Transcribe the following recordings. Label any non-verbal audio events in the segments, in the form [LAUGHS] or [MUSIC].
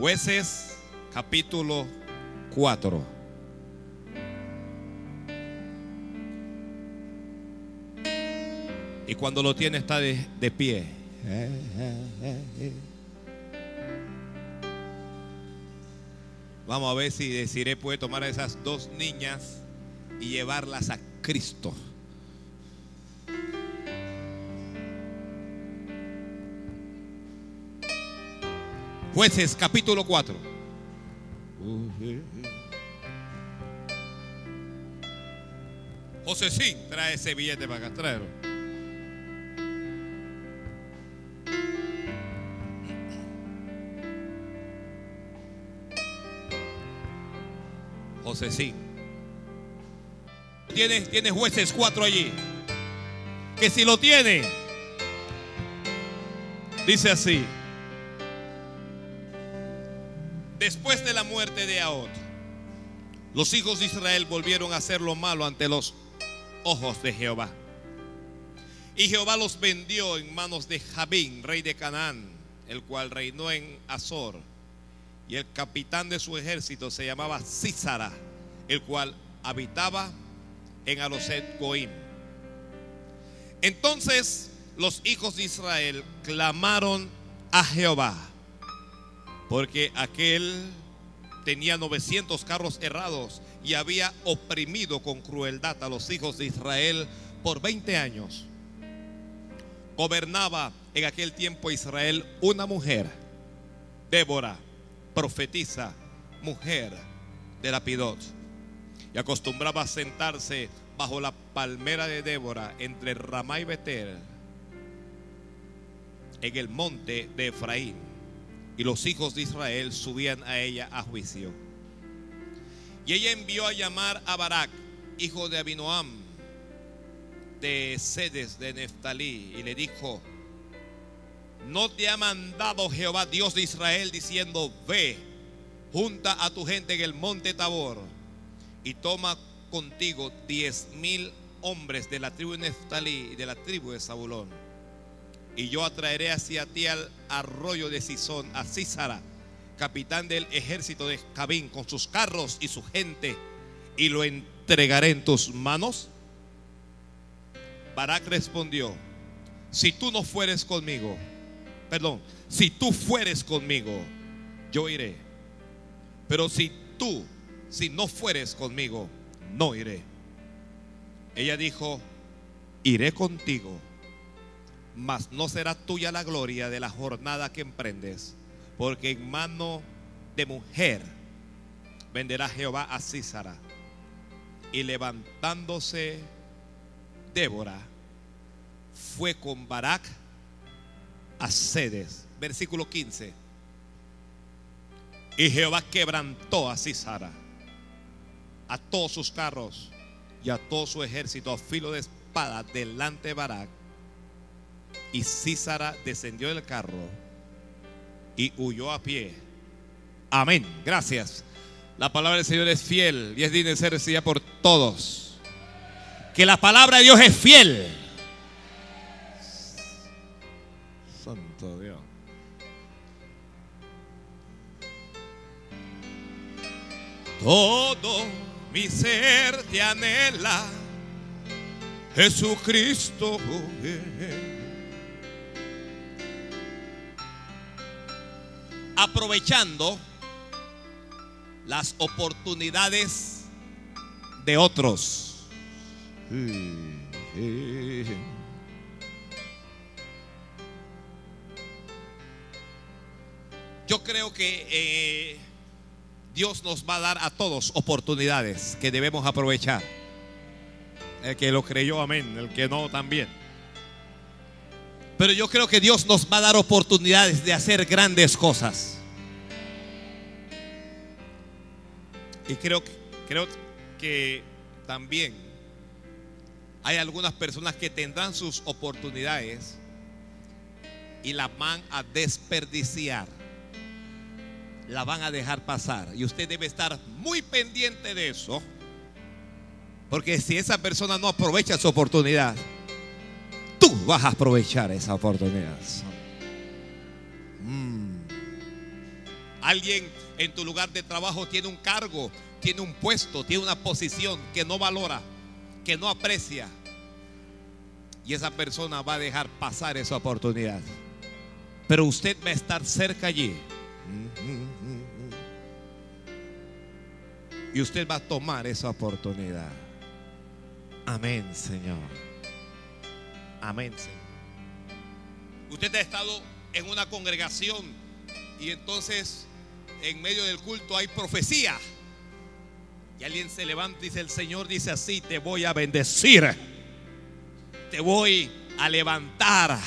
Jueces capítulo 4. Y cuando lo tiene está de, de pie. Vamos a ver si Desiree puede tomar a esas dos niñas y llevarlas a Cristo. Jueces capítulo 4. José sí, trae ese billete para acá, tráelo. José sí. Tienes, tienes jueces 4 allí. Que si lo tiene, dice así. Después de la muerte de Ahod, los hijos de Israel volvieron a hacer lo malo ante los ojos de Jehová. Y Jehová los vendió en manos de Jabín, rey de Canaán, el cual reinó en Azor. Y el capitán de su ejército se llamaba Císara, el cual habitaba en Aloset Goim. Entonces los hijos de Israel clamaron a Jehová, porque aquel tenía 900 carros errados y había oprimido con crueldad a los hijos de Israel por 20 años. Gobernaba en aquel tiempo Israel una mujer, Débora, profetisa, mujer de Lapidot, y acostumbraba a sentarse bajo la palmera de Débora entre Ramá y Betel, en el monte de Efraín, y los hijos de Israel subían a ella a juicio. Y ella envió a llamar a Barak, hijo de Abinoam, de Sedes de Neftalí, y le dijo, no te ha mandado Jehová Dios de Israel diciendo, ve, junta a tu gente en el monte Tabor y toma contigo diez mil hombres de la tribu de Neftalí y de la tribu de Zabulón. Y yo atraeré hacia ti al arroyo de Sison, a Císara, capitán del ejército de Cabín, con sus carros y su gente, y lo entregaré en tus manos. Barak respondió, si tú no fueres conmigo, perdón, si tú fueres conmigo, yo iré. Pero si tú, si no fueres conmigo, no iré. Ella dijo, iré contigo, mas no será tuya la gloria de la jornada que emprendes, porque en mano de mujer venderá Jehová a Císara. Y levantándose Débora, fue con Barak a Sedes. Versículo 15. Y Jehová quebrantó a Císara, a todos sus carros y a todo su ejército a filo de espada delante de Barak. Y Císara descendió del carro y huyó a pie. Amén. Gracias. La palabra del Señor es fiel y es digna de ser recibida por todos. Que la palabra de Dios es fiel. Santo Dios. Todo mi ser te anhela, Jesucristo. Aprovechando las oportunidades de otros. Yo creo que eh, Dios nos va a dar a todos oportunidades que debemos aprovechar. El que lo creyó, amén. El que no, también. Pero yo creo que Dios nos va a dar oportunidades de hacer grandes cosas. Y creo, creo que también hay algunas personas que tendrán sus oportunidades y las van a desperdiciar. La van a dejar pasar. Y usted debe estar muy pendiente de eso. Porque si esa persona no aprovecha su oportunidad, tú vas a aprovechar esa oportunidad. Mm. Alguien en tu lugar de trabajo tiene un cargo, tiene un puesto, tiene una posición que no valora, que no aprecia. Y esa persona va a dejar pasar esa oportunidad. Pero usted va a estar cerca allí. Y usted va a tomar esa oportunidad. Amén, Señor. Amén, Señor. Usted ha estado en una congregación y entonces en medio del culto hay profecía. Y alguien se levanta y dice, el Señor dice así, te voy a bendecir. Te voy a levantar.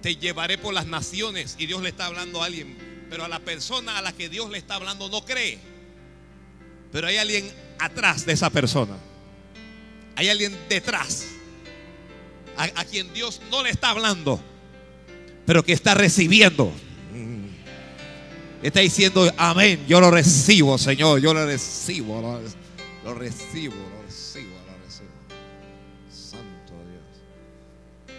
Te llevaré por las naciones. Y Dios le está hablando a alguien. Pero a la persona a la que Dios le está hablando no cree. Pero hay alguien atrás de esa persona. Hay alguien detrás. A, a quien Dios no le está hablando. Pero que está recibiendo. Está diciendo, amén, yo lo recibo, Señor, yo lo recibo, lo, lo recibo, lo recibo, lo recibo. Santo Dios.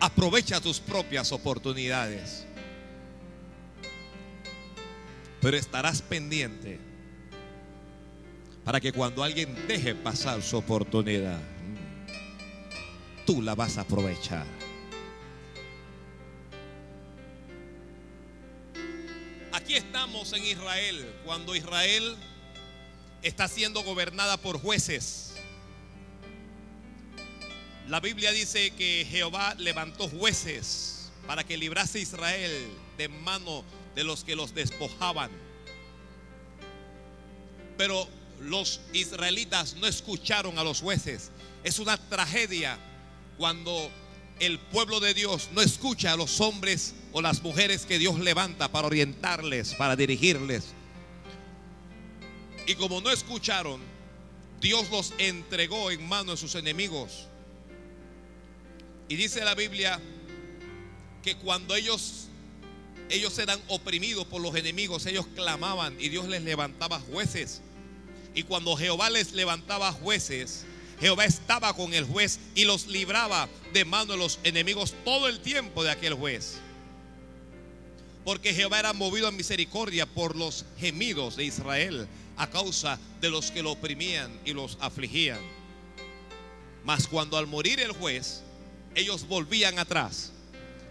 Aprovecha tus propias oportunidades. Pero estarás pendiente para que cuando alguien deje pasar su oportunidad, tú la vas a aprovechar. Aquí estamos en Israel, cuando Israel está siendo gobernada por jueces. La Biblia dice que Jehová levantó jueces para que librase a Israel de mano de los que los despojaban. Pero los israelitas no escucharon a los jueces. Es una tragedia cuando el pueblo de Dios no escucha a los hombres o las mujeres que Dios levanta para orientarles, para dirigirles. Y como no escucharon, Dios los entregó en manos de sus enemigos. Y dice la Biblia que cuando ellos ellos eran oprimidos por los enemigos, ellos clamaban y Dios les levantaba jueces. Y cuando Jehová les levantaba jueces, Jehová estaba con el juez y los libraba de mano de los enemigos todo el tiempo de aquel juez. Porque Jehová era movido a misericordia por los gemidos de Israel a causa de los que lo oprimían y los afligían. Mas cuando al morir el juez, ellos volvían atrás.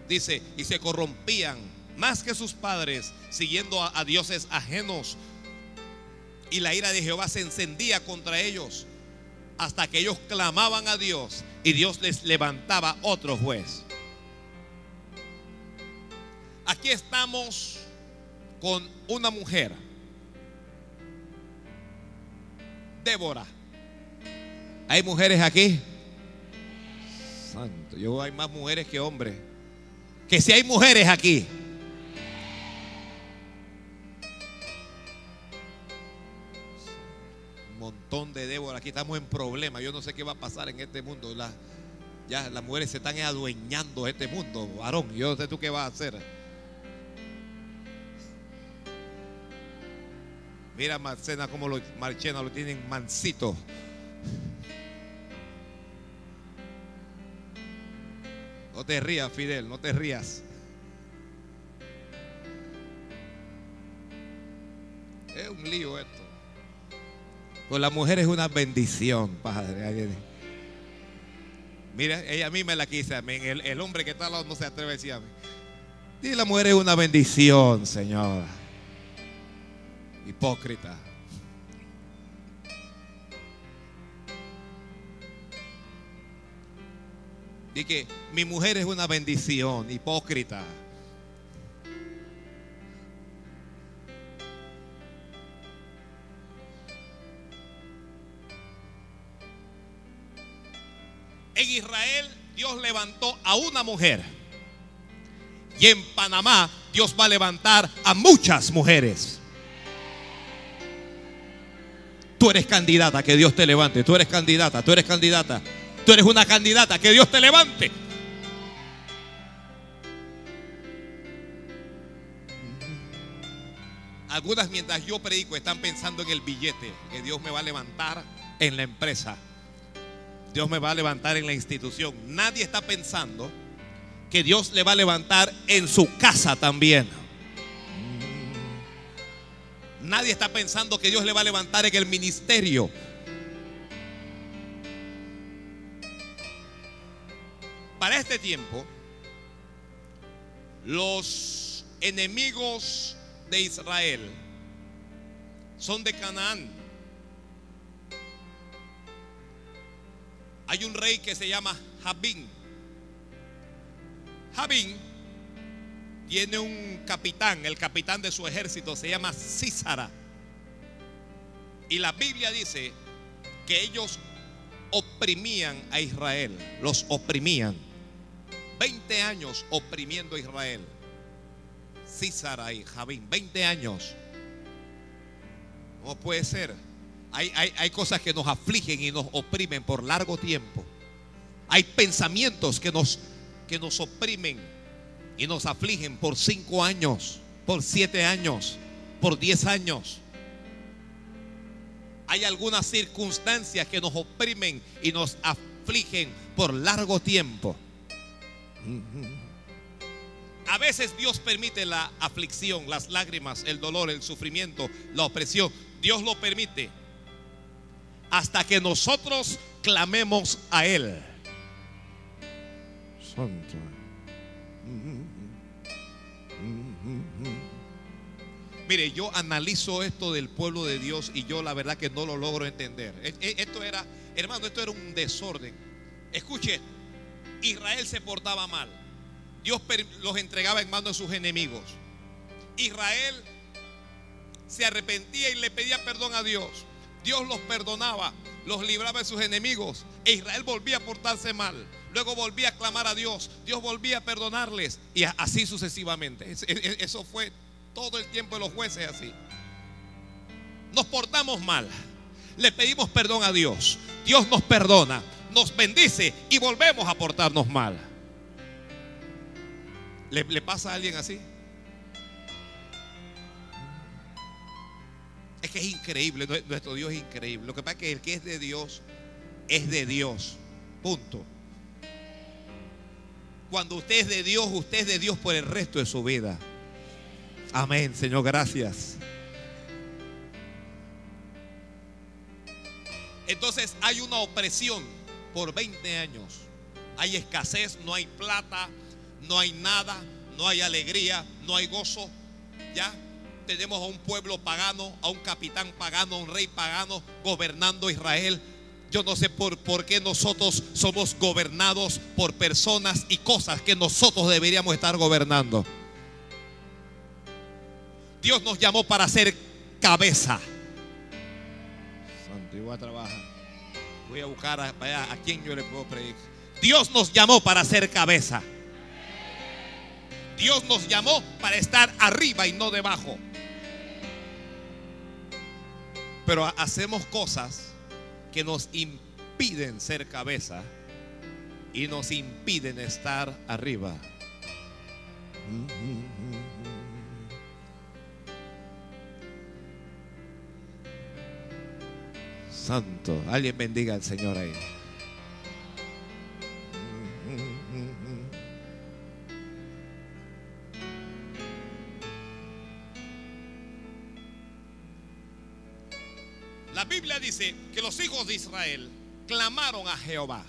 Dice, y se corrompían más que sus padres, siguiendo a, a dioses ajenos. Y la ira de Jehová se encendía contra ellos hasta que ellos clamaban a Dios y Dios les levantaba otro juez. Aquí estamos con una mujer, Débora. ¿Hay mujeres aquí? Santo, yo hay más mujeres que hombres. Que si hay mujeres aquí. Montón de Débora. Aquí estamos en problemas. Yo no sé qué va a pasar en este mundo. La, ya las mujeres se están adueñando este mundo, varón. Yo no sé tú qué vas a hacer. Mira Marcena como los Marchena lo tienen mansito. No te rías, Fidel, no te rías. Es un lío esto. Pues la mujer es una bendición, Padre. Mira, ella a mí me la quise. El, el hombre que está al lado no se atreve a decir a mí. Y la mujer es una bendición, Señor. Hipócrita. Y que mi mujer es una bendición, hipócrita. En Israel Dios levantó a una mujer. Y en Panamá Dios va a levantar a muchas mujeres. Tú eres candidata, que Dios te levante. Tú eres candidata, tú eres candidata. Tú eres una candidata, que Dios te levante. Algunas mientras yo predico están pensando en el billete que Dios me va a levantar en la empresa. Dios me va a levantar en la institución. Nadie está pensando que Dios le va a levantar en su casa también. Nadie está pensando que Dios le va a levantar en el ministerio. Para este tiempo, los enemigos de Israel son de Canaán. Hay un rey que se llama Jabín. Jabín tiene un capitán, el capitán de su ejército se llama Císara. Y la Biblia dice que ellos oprimían a Israel, los oprimían. 20 años oprimiendo a Israel. Císara y Javín, 20 años. No puede ser. Hay, hay, hay, cosas que nos afligen y nos oprimen por largo tiempo. Hay pensamientos que nos, que nos oprimen y nos afligen por 5 años, por 7 años, por 10 años. Hay algunas circunstancias que nos oprimen y nos afligen por largo tiempo. A veces Dios permite la aflicción, las lágrimas, el dolor, el sufrimiento, la opresión. Dios lo permite hasta que nosotros clamemos a Él. Santo. Mire, yo analizo esto del pueblo de Dios y yo la verdad que no lo logro entender. E, e, esto era, hermano, esto era un desorden. Escuche, Israel se portaba mal. Dios los entregaba en manos de sus enemigos. Israel se arrepentía y le pedía perdón a Dios. Dios los perdonaba, los libraba de sus enemigos. E Israel volvía a portarse mal. Luego volvía a clamar a Dios. Dios volvía a perdonarles. Y así sucesivamente. Eso fue todo el tiempo de los jueces así. Nos portamos mal. Le pedimos perdón a Dios. Dios nos perdona nos bendice y volvemos a portarnos mal. ¿Le, pasa a alguien así? Que es increíble, nuestro Dios es increíble. Lo que pasa es que el que es de Dios es de Dios. Punto. Cuando usted es de Dios, usted es de Dios por el resto de su vida. Amén, Señor, gracias. Entonces hay una opresión por 20 años. Hay escasez, no hay plata, no hay nada, no hay alegría, no hay gozo. Ya tenemos a un pueblo pagano, a un capitán pagano, a un rey pagano gobernando Israel. Yo no sé por, por qué nosotros somos gobernados por personas y cosas que nosotros deberíamos estar gobernando. Dios nos llamó para ser cabeza. Santo, voy a trabajar. Voy a buscar a, a, quién yo le puedo predicar. Dios nos llamó para ser cabeza. Dios nos llamó para estar arriba y no debajo. Pero hacemos cosas que nos impiden ser cabeza y nos impiden estar arriba. Santo. Alguien bendiga al Señor ahí. La Biblia dice que los hijos de Israel clamaron a Jehová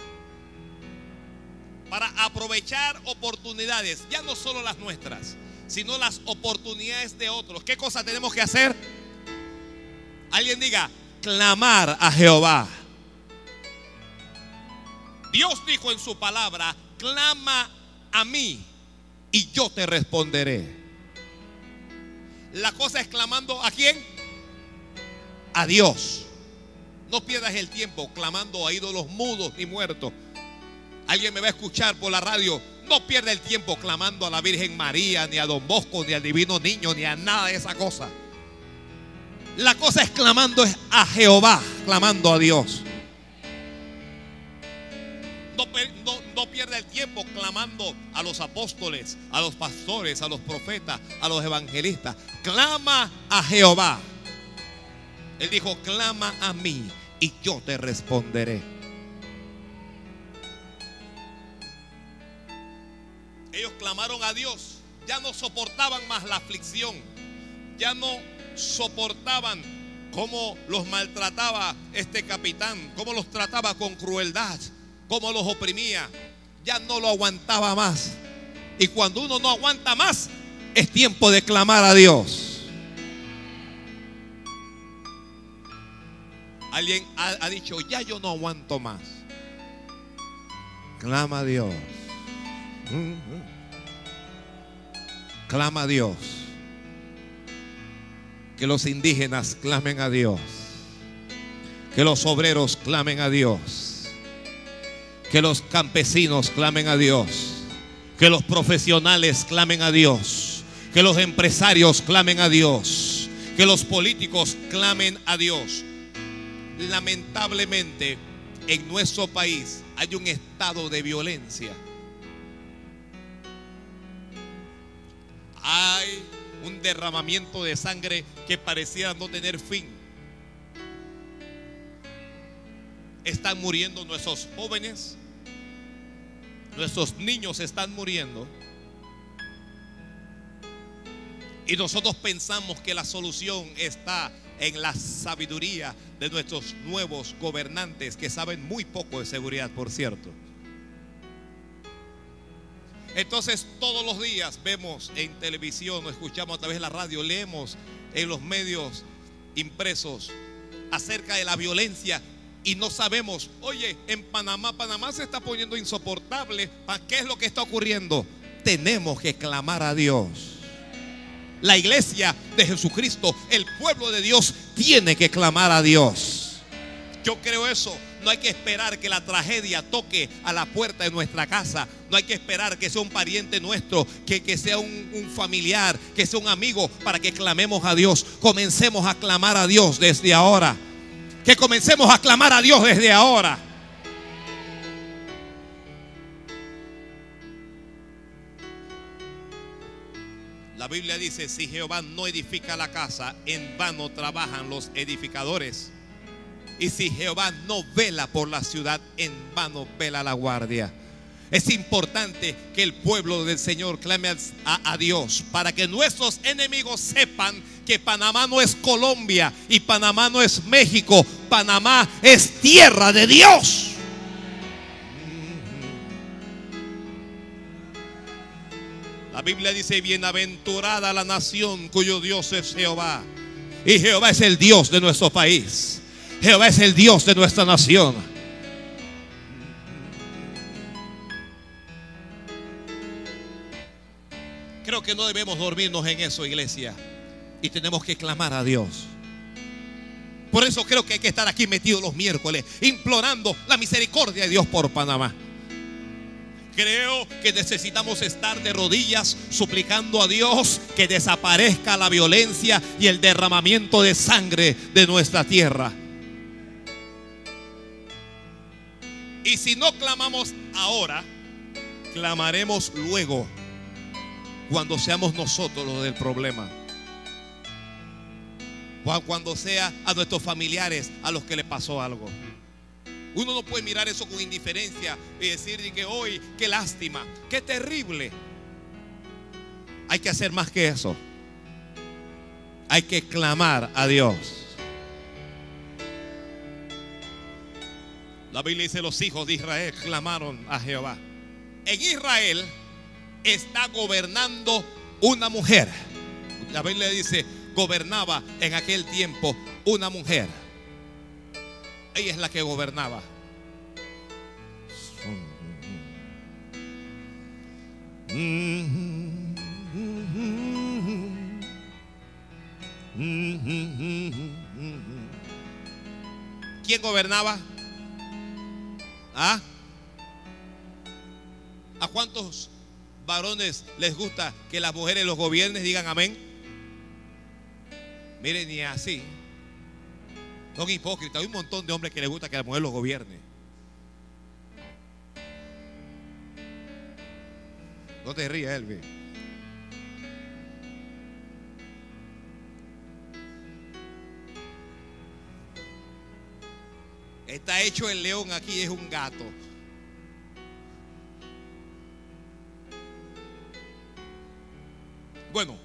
para aprovechar oportunidades, ya no solo las nuestras, sino las oportunidades de otros. ¿Qué cosa tenemos que hacer? Alguien diga, clamar a Jehová. Dios dijo en su palabra, clama a mí y yo te responderé. La cosa es clamando a quién? A Dios. No pierdas el tiempo clamando a ídolos mudos ni muertos. Alguien me va a escuchar por la radio. No pierda el tiempo clamando a la Virgen María, ni a Don Bosco, ni al Divino Niño, ni a nada de esa cosa. La cosa es clamando a Jehová, clamando a Dios. No, no, pierda el tiempo clamando a los apóstoles, a los pastores, a los profetas, a los evangelistas. Clama a Jehová. Él dijo, clama a mí y yo te responderé. Ellos clamaron a Dios. Ya no soportaban más la aflicción. Ya no soportaban cómo los maltrataba este capitán, cómo los trataba con crueldad, cómo los oprimía. Ya no lo aguantaba más. Y cuando uno no aguanta más, es tiempo de clamar a Dios. Alguien ha, dicho, ya yo no aguanto más. Clama a Dios. Clama a Dios. Que los indígenas clamen a Dios. Que los obreros clamen a Dios. Que los campesinos clamen a Dios. Que los profesionales clamen a Dios. Que los empresarios clamen a Dios. Que los políticos clamen a Dios. Lamentablemente, en nuestro país hay un estado de violencia. Hay un derramamiento de sangre que pareciera no tener fin. Están muriendo nuestros jóvenes, nuestros niños están muriendo. Y nosotros pensamos que la solución está en la sabiduría de nuestros nuevos gobernantes que saben muy poco de seguridad, por cierto. Entonces todos los días vemos en televisión o escuchamos a través de la radio, leemos en los medios impresos acerca de la violencia y no sabemos, oye, en Panamá, Panamá se está poniendo insoportable, ¿qué es lo que está ocurriendo? Tenemos que clamar a Dios. La iglesia de Jesucristo, el pueblo de Dios, tiene que clamar a Dios. Yo creo eso. No hay que esperar que la tragedia toque a la puerta de nuestra casa. No hay que esperar que sea un pariente nuestro, que, que sea un, un familiar, que sea un amigo para que clamemos a Dios. Comencemos a clamar a Dios desde ahora. Que comencemos a clamar a Dios desde ahora. La Biblia dice, si Jehová no edifica la casa, en vano trabajan los edificadores. Y si Jehová no vela por la ciudad, en vano vela la guardia. Es importante que el pueblo del Señor clame a, Dios para que nuestros enemigos sepan que Panamá no es Colombia y Panamá no es México. Panamá es tierra de Dios. La Biblia dice, bienaventurada la nación cuyo Dios es Jehová. Y Jehová es el Dios de nuestro país. Jehová es el Dios de nuestra nación. Creo que no debemos dormirnos en eso, iglesia. Y tenemos que clamar a Dios. Por eso creo que hay que estar aquí metidos los miércoles, implorando la misericordia de Dios por Panamá. Creo que necesitamos estar de rodillas suplicando a Dios que desaparezca la violencia y el derramamiento de sangre de nuestra tierra. Y si no clamamos ahora, clamaremos luego, cuando seamos nosotros los del problema. Cuando sea a nuestros familiares a los que le pasó algo. Uno no puede mirar eso con indiferencia y decir que hoy, qué lástima, qué terrible. Hay que hacer más que eso. Hay que clamar a Dios. La Biblia dice, los hijos de Israel clamaron a Jehová. En Israel está gobernando una mujer. La Biblia dice, gobernaba en aquel tiempo una mujer. Ella es la que gobernaba. ¿Quién gobernaba? ¿Ah? ¿A cuántos varones les gusta que las mujeres los gobiernes digan amén? Miren, ni así. Son hipócritas. Hay un montón de hombres que les gusta que la mujer los gobierne. No te rías, Elvi. Está hecho el león aquí, es un gato. Bueno,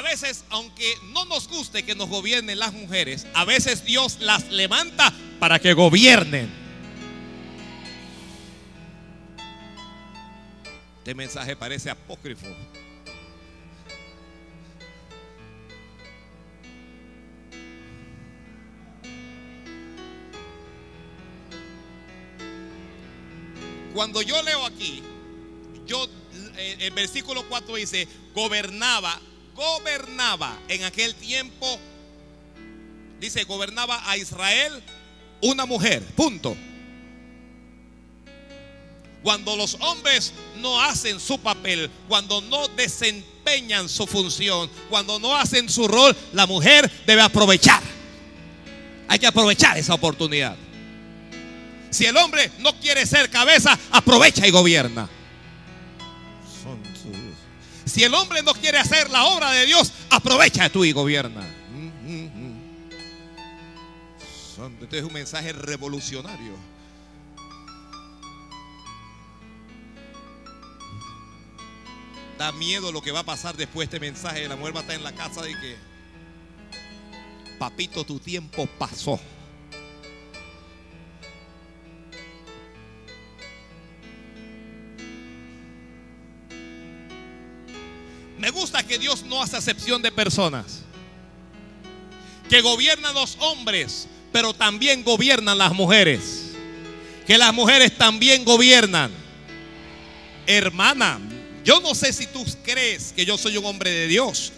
A veces, aunque no nos guste que nos gobiernen las mujeres, a veces Dios las levanta para que gobiernen. Este mensaje parece apócrifo. Cuando yo leo aquí, yo eh, el versículo 4 dice, gobernaba, gobernaba en aquel tiempo, dice, gobernaba a Israel una mujer, punto. Cuando los hombres no hacen su papel, cuando no desempeñan su función, cuando no hacen su rol, la mujer debe aprovechar. Hay que aprovechar esa oportunidad. Si el hombre no quiere ser cabeza, aprovecha y gobierna. Si el hombre no quiere hacer la obra de Dios, aprovecha tú y gobierna. Este es un mensaje revolucionario. Da miedo lo que va a pasar después de este mensaje. La mujer va a estar en la casa de que, papito, tu tiempo pasó. Me gusta que Dios no hace acepción de personas. Que gobiernan los hombres, pero también gobiernan las mujeres. Que las mujeres también gobiernan. Hermana, yo no sé si tú crees que yo soy un hombre de Dios,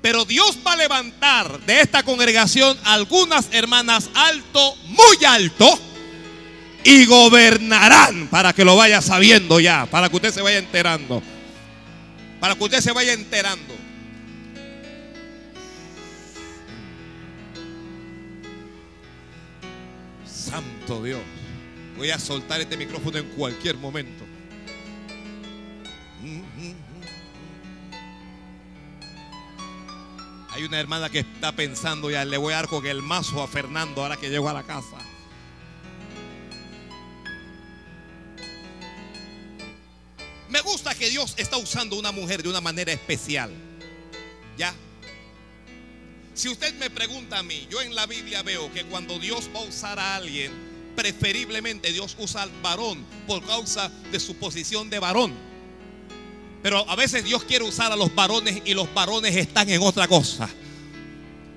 pero Dios va a levantar de esta congregación algunas hermanas alto, muy alto, y gobernarán para que lo vaya sabiendo ya, para que usted se vaya enterando para que usted se vaya enterando. Santo Dios. Voy a soltar este micrófono en cualquier momento. Hay una hermana que está pensando ya, le voy a dar con el mazo a Fernando ahora que llego a la casa. Me gusta que Dios está usando una mujer de una manera especial. ¿Ya? Si usted me pregunta a mí, yo en la Biblia veo que cuando Dios va a usar a alguien, preferiblemente Dios usa al varón por causa de su posición de varón. Pero a veces Dios quiere usar a los varones y los varones están en otra cosa.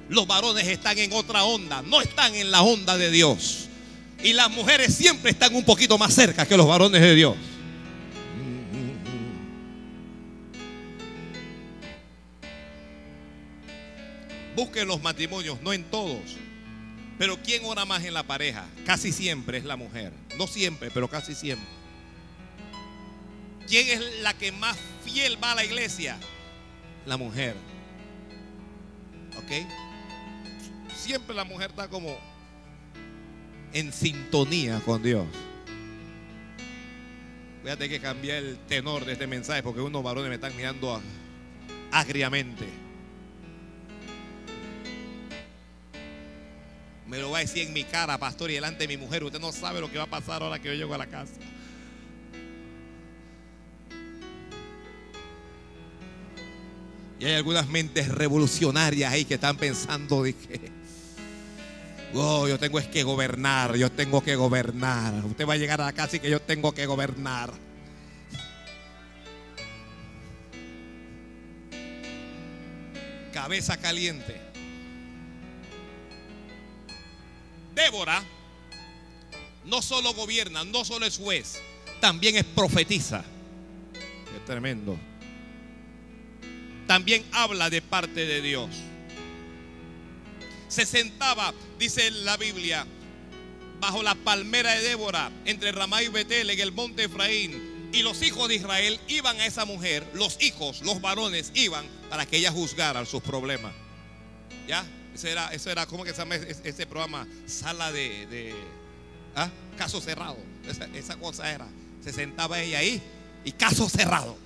Los varones están en otra onda, no están en la onda de Dios. Y las mujeres siempre están un poquito más cerca que los varones de Dios. Busquen los matrimonios, no en todos. Pero ¿quién ora más en la pareja? Casi siempre es la mujer. No siempre, pero casi siempre. ¿Quién es la que más fiel va a la iglesia? La mujer. ¿Ok? Siempre la mujer está como en sintonía con Dios. Voy que cambiar el tenor de este mensaje porque unos varones me están mirando agriamente. Me lo va a decir en mi cara, pastor, y delante de mi mujer. Usted no sabe lo que va a pasar ahora que yo llego a la casa. Y hay algunas mentes revolucionarias ahí que están pensando, dije, oh, yo tengo es que gobernar, yo tengo que gobernar. Usted va a llegar a la casa y que yo tengo que gobernar. Cabeza caliente. Débora no solo gobierna, no solo es juez, también es profetiza. Qué tremendo. También habla de parte de Dios. Se sentaba, dice la Biblia, bajo la palmera de Débora, entre Ramá y Betel, en el monte Efraín. Y los hijos de Israel iban a esa mujer, los hijos, los varones iban para que ella juzgara sus problemas. ¿Ya? Eso era, eso era ¿cómo que se llama ese, programa? Sala de, ¿ah? caso cerrado. Esa, cosa era. Se sentaba ella ahí y caso cerrado.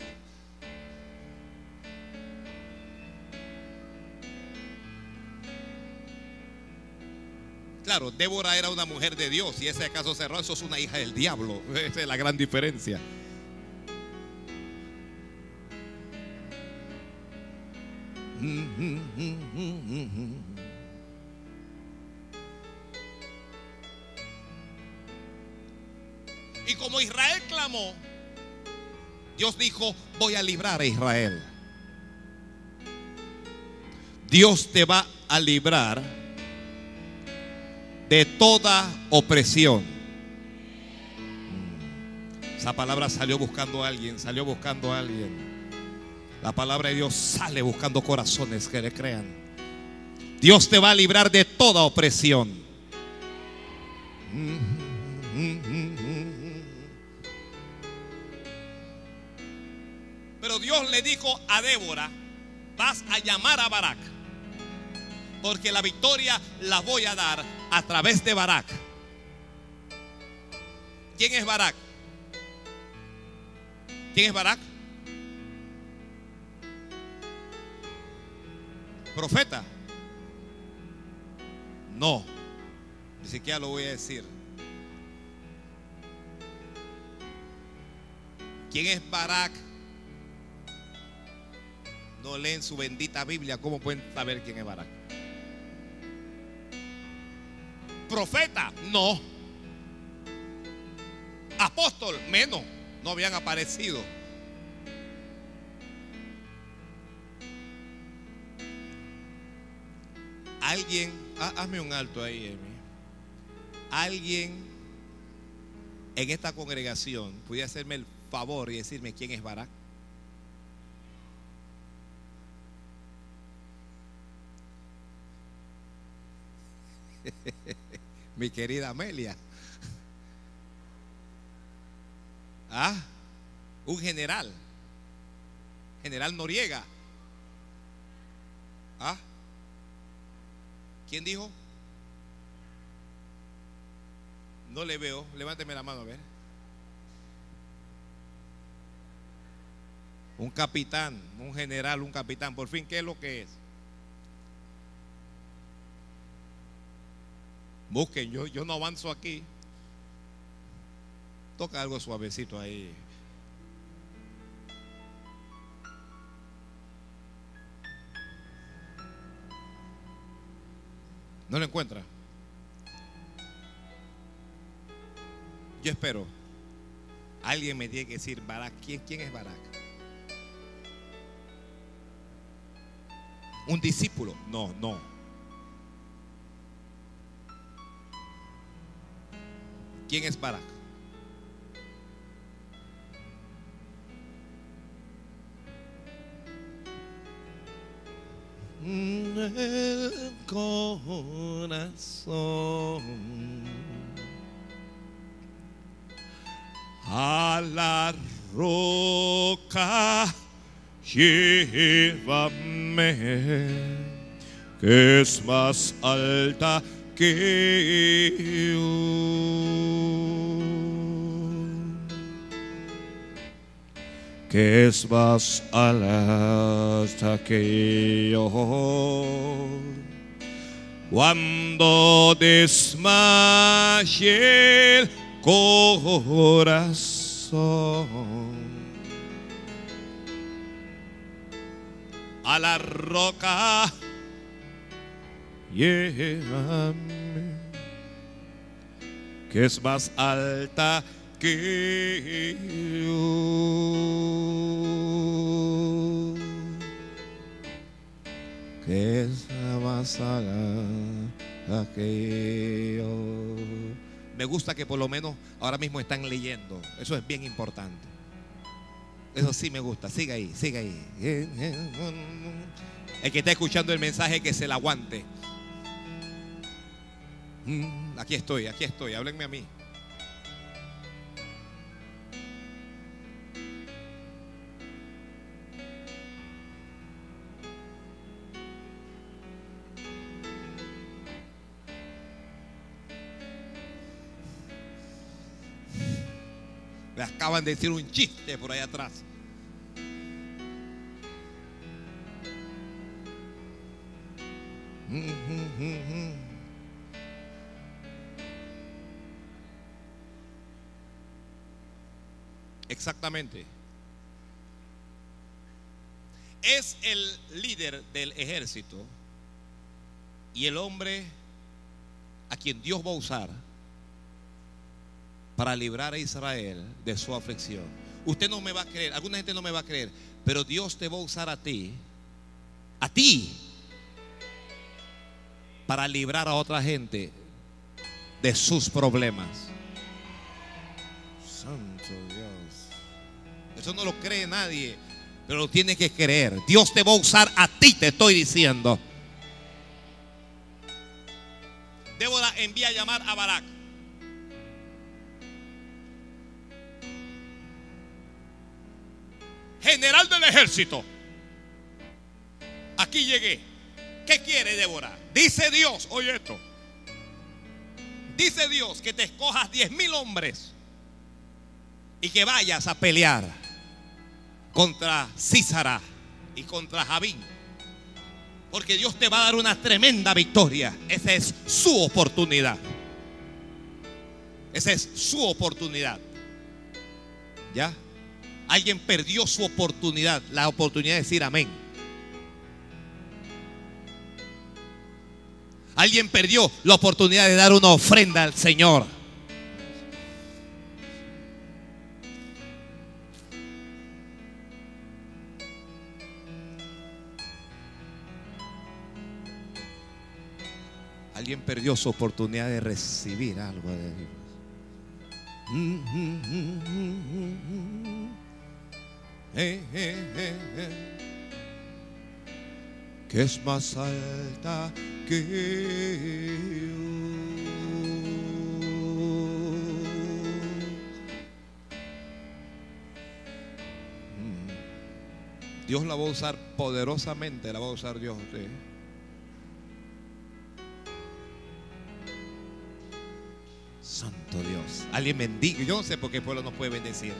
Claro, Débora era una mujer de Dios y ese caso cerrado, eso es una hija del diablo. [LAUGHS] Esa es la gran diferencia. Y Dios dijo, voy a librar a Israel. Dios te va a librar de toda opresión. Esa palabra salió buscando a alguien, salió buscando a alguien. La palabra de Dios sale buscando corazones que le crean. Dios te va a librar de toda opresión. Pero Dios le dijo a Débora, vas a llamar a Barak, porque la victoria la voy a dar a través de Barak. ¿Quién es Barak? ¿Quién es Barak? ¿Profeta? No, ni siquiera lo voy a decir. ¿Quién es Barak? No leen su bendita Biblia, ¿cómo pueden saber quién es Barak? Profeta, no. Apóstol, menos, no habían aparecido. Alguien, hazme un alto ahí, Emi. Alguien en esta congregación pudiera hacerme el favor y decirme quién es Barak. [LAUGHS] Mi querida Amelia. [LAUGHS] Ah, un general. General Noriega. Ah. ¿Quién dijo? No le veo. Levánteme la mano a ver. Un capitán, un general, un capitán. Por fin, ¿qué es lo que es? Busquen, yo, yo no avanzo aquí. Toca algo suavecito ahí. ¿No lo encuentra? Yo espero. Alguien me tiene que decir, Barak, ¿quién, quién es Barak? Un discípulo. No, no. ¿Quién es Barak? el corazón a la roca llévame que es más alta que yo que es más alta que yo. Cuando desmaye el corazón a la roca, llévame, que es más alta que yo. Que alta que yo. Me gusta que por lo menos ahora mismo están leyendo. Eso es bien importante. Eso sí me gusta. Siga ahí, siga ahí. El que está escuchando el mensaje que se la aguante. Mm, aquí estoy, aquí estoy. Háblenme a mí. Me acaban de decir un chiste por ahí atrás. Exactamente. es el líder del ejército y el hombre a quien Dios va a usar para librar a Israel de su aflicción. Usted no me va a creer, alguna gente no me va a creer, pero Dios te va a usar a ti, a ti, para librar a otra gente de sus problemas. Santo Dios. Eso no lo cree nadie, pero lo tiene que creer. Dios te va a usar a ti, te estoy diciendo. Débora envía a llamar a Barak. General del ejército. Aquí llegué. ¿Qué quiere Débora? Dice Dios, oye esto. Dice Dios que te escojas diez mil hombres y que vayas a pelear contra Císara y contra Javín. Porque Dios te va a dar una tremenda victoria. Esa es su oportunidad. Esa es su oportunidad. ¿Ya? Alguien perdió su oportunidad, la oportunidad de decir amén. Alguien perdió la oportunidad de dar una ofrenda al Señor. Alguien perdió su oportunidad de recibir algo de Dios. Eh, eh, eh, que es más alta que yo. Dios la va a usar poderosamente, la va a usar Dios. ¿sí? Santo Dios. Alguien bendiga. Yo no sé por qué el pueblo no puede bendecir.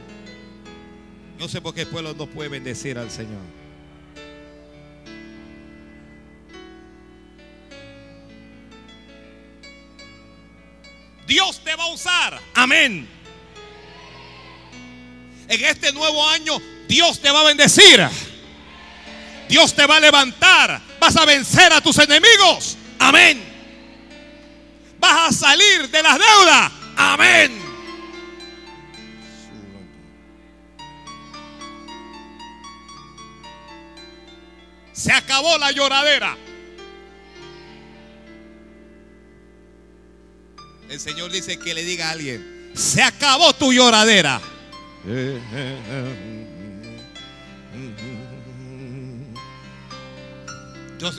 No sé por qué el pueblo no puede bendecir al Señor. Dios te va a usar. Amén. En este nuevo año Dios te va a bendecir. Dios te va a levantar. Vas a vencer a tus enemigos. Amén. Vas a salir de las deudas. Amén. Se acabó la lloradera. El Señor dice que le diga a alguien, se acabó tu lloradera. Yo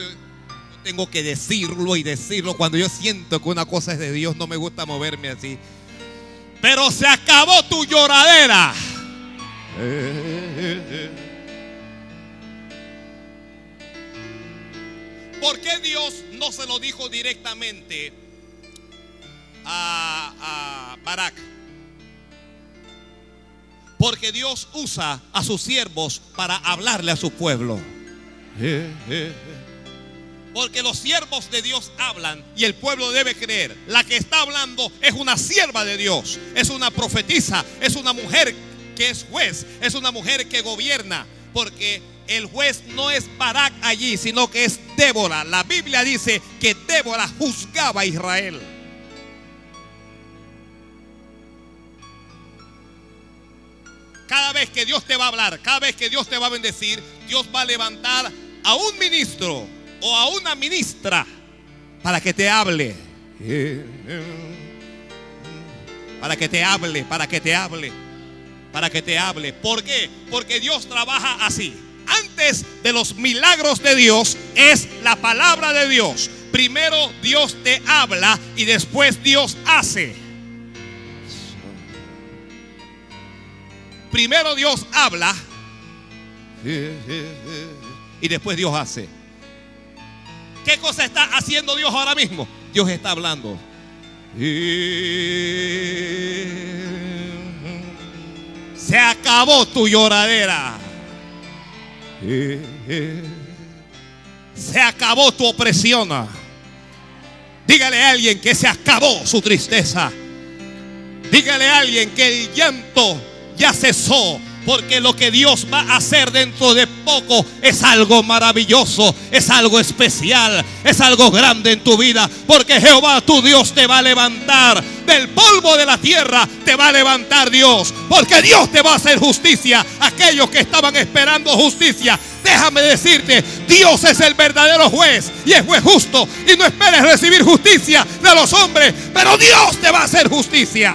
tengo que decirlo y decirlo. Cuando yo siento que una cosa es de Dios, no me gusta moverme así. Pero se acabó tu lloradera. ¿Por qué Dios no se lo dijo directamente a, Barak? Porque Dios usa a sus siervos para hablarle a su pueblo. Porque los siervos de Dios hablan y el pueblo debe creer. La que está hablando es una sierva de Dios, es una profetisa, es una mujer que es juez, es una mujer que gobierna. Porque el juez no es Barak allí, sino que es Débora. La Biblia dice que Débora juzgaba a Israel. Cada vez que Dios te va a hablar, cada vez que Dios te va a bendecir, Dios va a levantar a un ministro o a una ministra para que te hable. Para que te hable, para que te hable, para que te hable. ¿Por qué? Porque Dios trabaja así. Antes de los milagros de Dios es la palabra de Dios. Primero Dios te habla y después Dios hace. Primero Dios habla y después Dios hace. ¿Qué cosa está haciendo Dios ahora mismo? Dios está hablando. Se acabó tu lloradera. Se acabó tu opresión. Dígale a alguien que se acabó su tristeza. Dígale a alguien que el llanto ya cesó. Porque lo que Dios va a hacer dentro de poco es algo maravilloso, es algo especial, es algo grande en tu vida. Porque Jehová tu Dios te va a levantar del polvo de la tierra, te va a levantar Dios. Porque Dios te va a hacer justicia. Aquellos que estaban esperando justicia, déjame decirte, Dios es el verdadero juez y es juez justo. Y no esperes recibir justicia de los hombres, pero Dios te va a hacer justicia.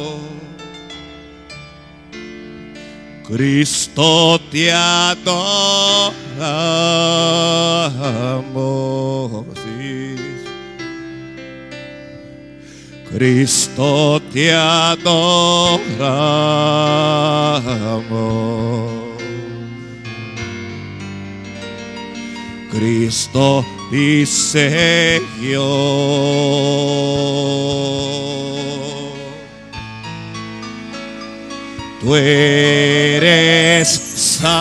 Cristo te adoramos. Cristo te adoramos. Cristo dice yo. Tú eres santo.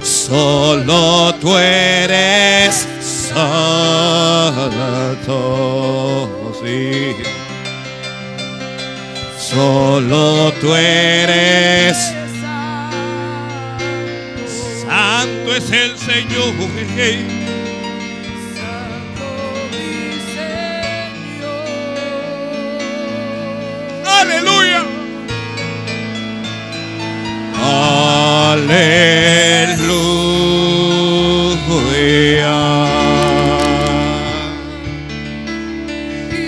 Solo tú eres santo. Sí. Solo tú eres santo es el Señor. Aleluya.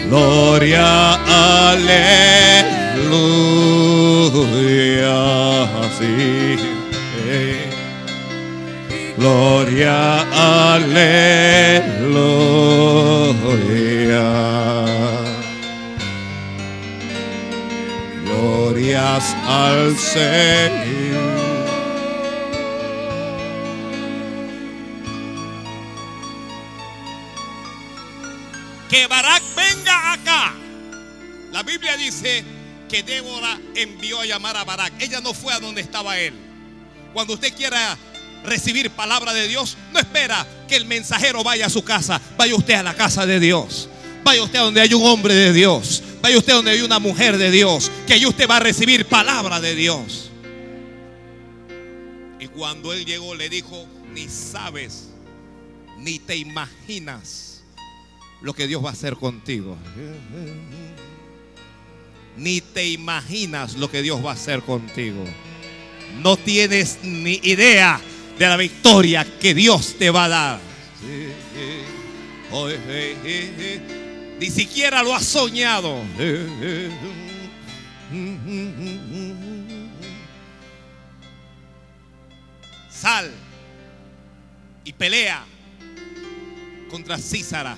Gloria, aleluya. Sí. Gloria, aleluya. Glorias al Señor. Que Barak venga acá. La Biblia dice que Débora envió a llamar a Barak. Ella no fue a donde estaba él. Cuando usted quiera recibir palabra de Dios, no espera que el mensajero vaya a su casa. Vaya usted a la casa de Dios. Vaya usted a donde hay un hombre de Dios. Vaya usted donde hay una mujer de Dios. Que ahí usted va a recibir palabra de Dios. Y cuando él llegó le dijo, ni sabes, ni te imaginas lo que Dios va a hacer contigo. Ni te imaginas lo que Dios va a hacer contigo. No tienes ni idea de la victoria que Dios te va a dar. Ni siquiera lo has soñado. Sal y pelea contra Císara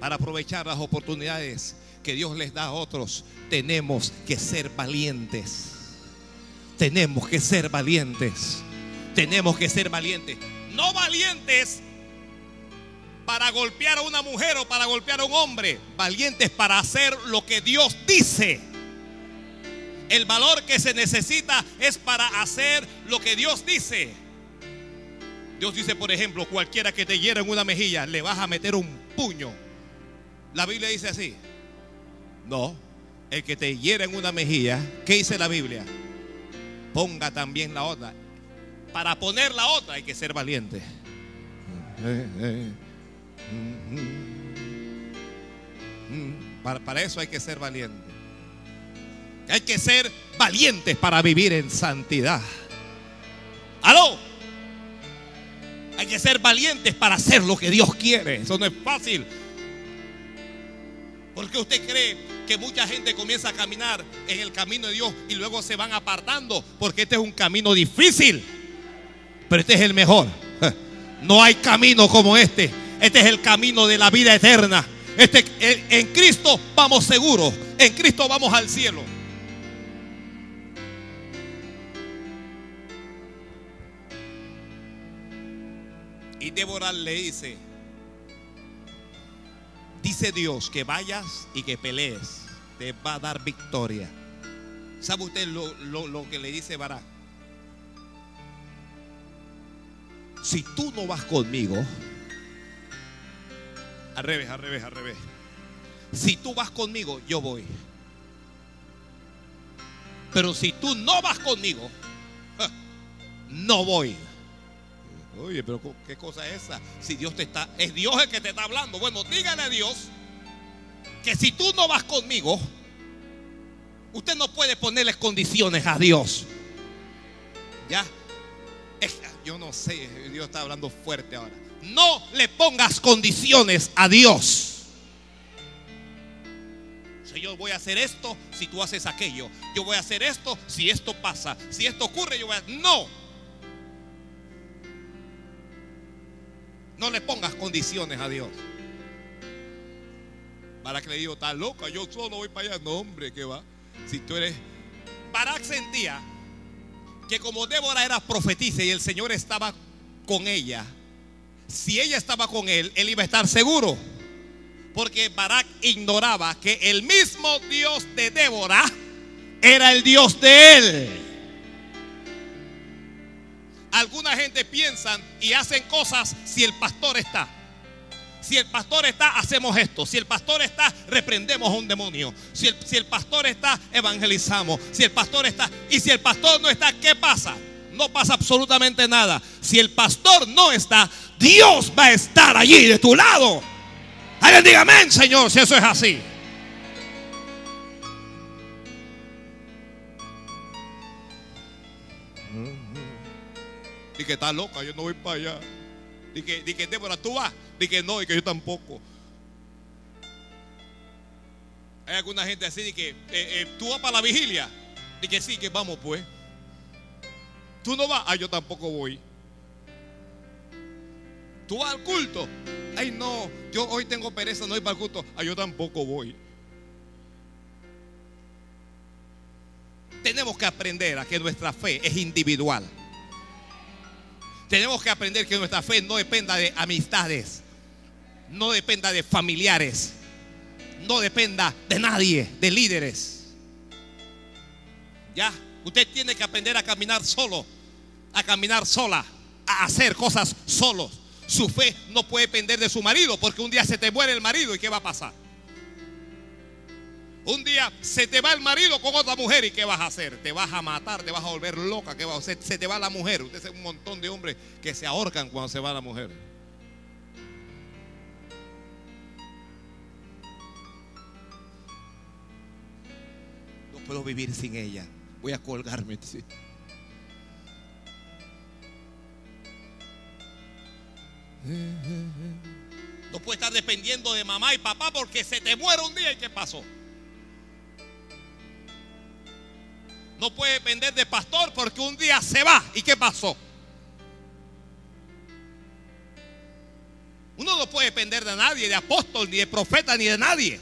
para aprovechar las oportunidades que Dios les da a otros. Tenemos que ser valientes. Tenemos que ser valientes. Tenemos que ser valientes. No valientes para golpear a una mujer o para golpear a un hombre. Valientes para hacer lo que Dios dice. El valor que se necesita es para hacer lo que Dios dice. Dios dice, por ejemplo, cualquiera que te hiera en una mejilla, le vas a meter un puño. La Biblia dice así. No, el que te hiera en una mejilla, ¿qué dice la Biblia? Ponga también la otra. Para poner la otra hay que ser valiente. Para, para eso hay que ser valiente. Hay que ser valientes para vivir en santidad. ¿Aló? Hay que ser valientes para hacer lo que Dios quiere. Eso no es fácil. ¿Por qué usted cree que mucha gente comienza a caminar en el camino de Dios y luego se van apartando? Porque este es un camino difícil. Pero este es el mejor. [LAUGHS] No hay camino como este. Este es el camino de la vida eterna. Este, en Cristo vamos seguros. En Cristo vamos al cielo. Y Débora le dice, dice Dios que vayas y que pelees. Te va a dar victoria. ¿Sabe usted lo, lo- lo que le dice Barak? Si tú no vas conmigo, al revés, al revés, al revés. Si tú vas conmigo, yo voy. Pero si tú no vas conmigo, [LAUGHS] no voy. Oye, pero ¿qué cosa es esa? Si Dios te está, es Dios el que te está hablando. Bueno, dígale a Dios que si tú no vas conmigo, usted no puede ponerles condiciones a Dios. ¿Ya? Yo no sé, Dios está hablando fuerte ahora. No le pongas condiciones a Dios. Si yo voy a hacer esto, si tú haces aquello. Yo voy a hacer esto, si esto pasa. Si esto ocurre, yo voy a... No. No le pongas condiciones a Dios. Que le digo, está loca, yo solo voy para allá. No, hombre, ¿qué va? Si tú eres... Barak sentía que como Débora era profetisa y el Señor estaba con ella, si ella estaba con él, él iba a estar seguro. Porque Barak ignoraba que el mismo Dios de Débora era el Dios de él. Alguna gente piensan y hacen cosas si el pastor está. Si el pastor está, hacemos esto. Si el pastor está, reprendemos a un demonio. Si el, si el pastor está, evangelizamos. Si el pastor está, y si el pastor no está, ¿qué pasa? No pasa absolutamente nada. Si el pastor no está, Dios va a estar allí de tu lado. Alguien diga amén, Señor, si eso es así. Y que está loca, yo no voy para allá. Y que, di que Débora, tú vas. Di que no, y que yo tampoco. Hay alguna gente así que eh, eh, tú vas para la vigilia. Di que sí, que vamos pues. Tú no vas, ah, yo tampoco voy. Tú vas al culto. Ay, no, yo hoy tengo pereza, no voy para el culto. Ah, yo tampoco voy. Tenemos que aprender a que nuestra fe es individual. Tenemos que aprender que nuestra fe no dependa de amistades, no dependa de familiares, no dependa de nadie, de líderes. Ya, usted tiene que aprender a caminar solo, a caminar sola, a hacer cosas solos. Su fe no puede depender de su marido, porque un día se te muere el marido y ¿qué va a pasar? Un día se te va el marido con otra mujer y ¿qué vas a hacer? Te vas a matar, te vas a volver loca, ¿qué vas a hacer? Se te va la mujer. Usted es un montón de hombres que se ahorcan cuando se va la mujer. No puedo vivir sin ella. Voy a colgarme. No puede estar dependiendo de mamá y papá porque se te muere un día y ¿qué pasó? No puede depender de pastor porque un día se va y ¿qué pasó? Uno no puede depender de nadie, de apóstol, ni de profeta, ni de nadie.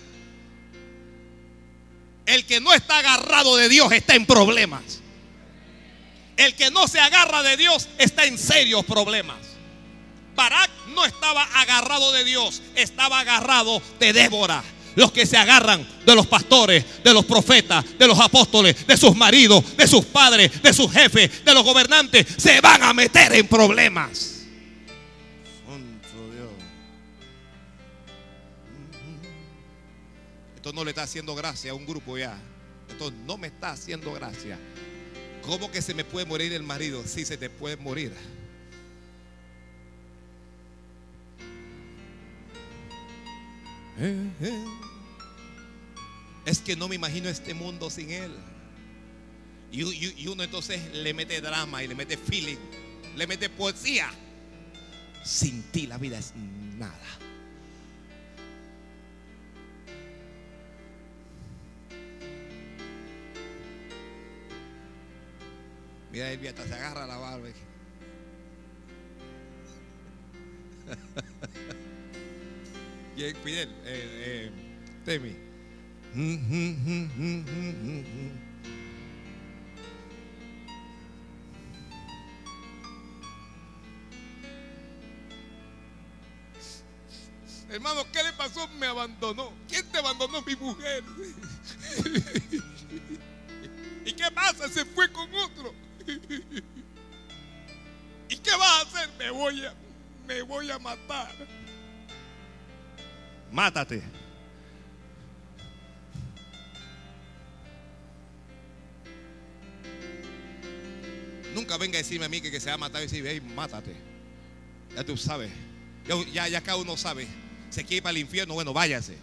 El que no está agarrado de Dios está en problemas. El que no se agarra de Dios está en serios problemas. Barak no estaba agarrado de Dios, estaba agarrado de Débora. Los que se agarran de los pastores, de los profetas, de los apóstoles, de sus maridos, de sus padres, de sus jefes, de los gobernantes, se van a meter en problemas. Esto no le está haciendo gracia a un grupo ya. Esto no me está haciendo gracia. ¿Cómo que se me puede morir el marido? Sí, se te puede morir. Es que no me imagino este mundo sin él. Y, y- y uno entonces le mete drama y le mete feeling, le mete poesía. Sin ti la vida es nada. Mira, Elvia hasta se agarra la barba. [LAUGHS] ¿Quién? Fidel. Eh, eh, Temi. Hermano, ¿qué le pasó? Me abandonó. ¿Quién te abandonó? Mi mujer. [LAUGHS] ¿Y qué pasa? Se fue con otro. [LAUGHS] ¿Y qué vas a hacer? Me voy a, me voy a matar. Mátate. Nunca venga a decirme a mí que, se va a matar y decir, hey, mátate. Ya tú sabes. Ya, ya cada uno sabe. Se quiere ir para el infierno, bueno, váyase.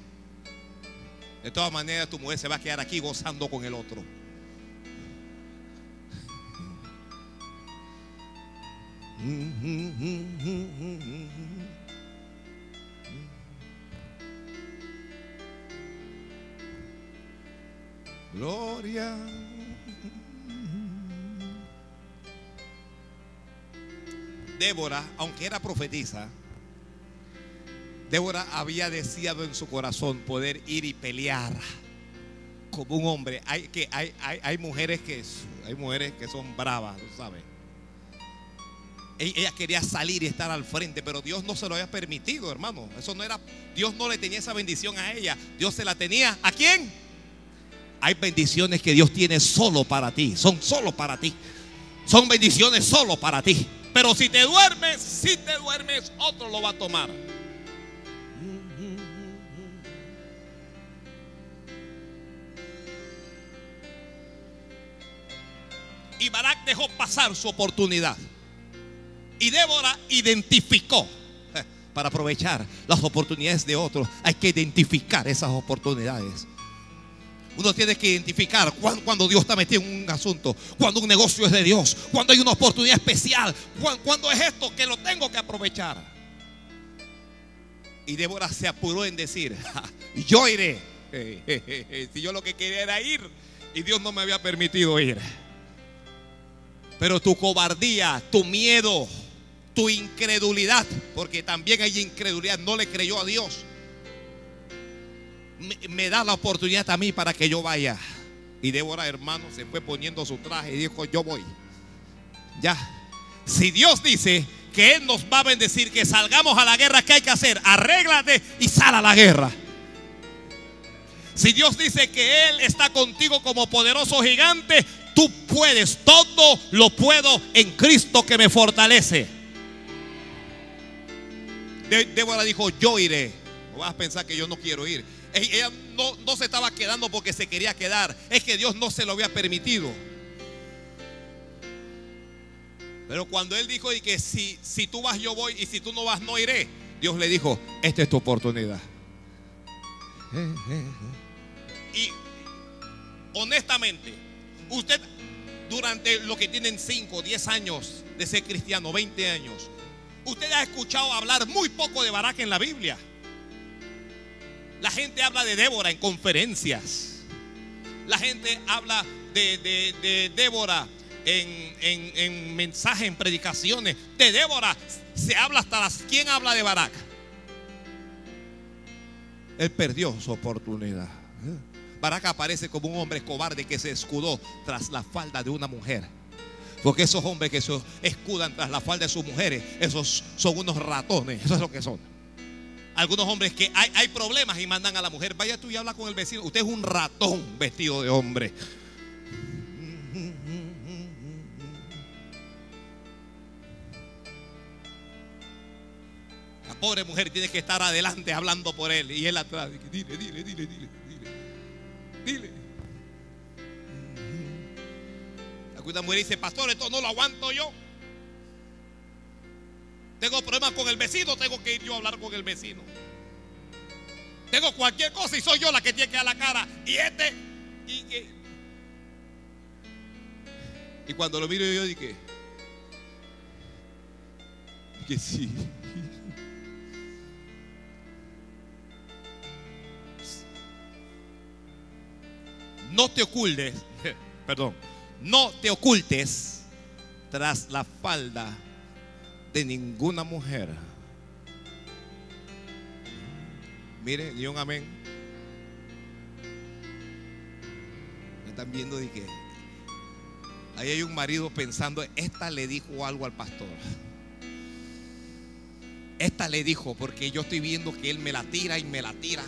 De todas maneras, tu mujer se va a quedar aquí gozando con el otro. Gloria. Débora, aunque era profetisa, Débora había deseado en su corazón poder ir y pelear como un hombre. Hay, que, hay, hay, mujeres que hay mujeres que son bravas, ¿tú sabes? Ella quería salir y estar al frente, pero Dios no se lo había permitido, hermano. Eso no era, Dios no le tenía esa bendición a ella. Dios se la tenía. ¿A quién? Hay bendiciones que Dios tiene solo para ti. Son solo para ti. Son bendiciones solo para ti. Pero si te duermes, si te duermes, otro lo va a tomar. Y Barak dejó pasar su oportunidad. Y Débora identificó [LAUGHS] para aprovechar las oportunidades de otros. Hay que identificar esas oportunidades. Uno tiene que identificar cuando, Dios está metido en un asunto, cuando un negocio es de Dios, cuando hay una oportunidad especial, cuando, es esto que lo tengo que aprovechar. Y Débora se apuró en decir, yo iré. [LAUGHS] Si yo lo que quería era ir y Dios no me había permitido ir. Pero tu cobardía, tu miedo, tu incredulidad, porque también hay incredulidad, no le creyó a Dios. Me, da la oportunidad a mí para que yo vaya. Y Débora, hermano, se fue poniendo su traje y dijo, yo voy. Ya. Si Dios dice que Él nos va a bendecir, que salgamos a la guerra, ¿qué hay que hacer? Arréglate y sal a la guerra. Si Dios dice que Él está contigo como poderoso gigante, tú puedes, todo lo puedo en Cristo que me fortalece. Débora dijo, yo iré. No vas a pensar que yo no quiero ir. Ella no, no se estaba quedando porque se quería quedar. Es que Dios no se lo había permitido. Pero cuando él dijo y que si, si tú vas yo voy y si tú no vas no iré, Dios le dijo, esta es tu oportunidad. Y honestamente, usted durante lo que tienen 5, 10 años de ser cristiano, 20 años, usted ha escuchado hablar muy poco de Barak en la Biblia. La gente habla de Débora en conferencias. La gente habla de, Débora en, en, mensajes, en predicaciones. De Débora se habla hasta las... ¿Quién habla de Barak? Él perdió su oportunidad. Barak aparece como un hombre cobarde que se escudó tras la falda de una mujer. Porque esos hombres que se escudan tras la falda de sus mujeres, esos son unos ratones. Eso es lo que son. Algunos hombres que hay, hay problemas y mandan a la mujer, vaya tú y habla con el vecino. Usted es un ratón vestido de hombre. La pobre mujer tiene que estar adelante hablando por él y él atrás. Dile, dile, dile, dile. Dile. La mujer dice, pastor, esto no lo aguanto yo. Tengo problemas con el vecino, tengo que ir yo a hablar con el vecino. Tengo cualquier cosa y soy yo la que tiene que dar la cara. Y este, y que. Y cuando lo miro yo dije, que sí. no te ocultes, [LAUGHS] perdón, no te ocultes tras la falda de ninguna mujer. Mire, ni un amén. Me están viendo de que ahí hay un marido pensando, esta le dijo algo al pastor. Esta le dijo, porque yo estoy viendo que él me la tira y me la tira.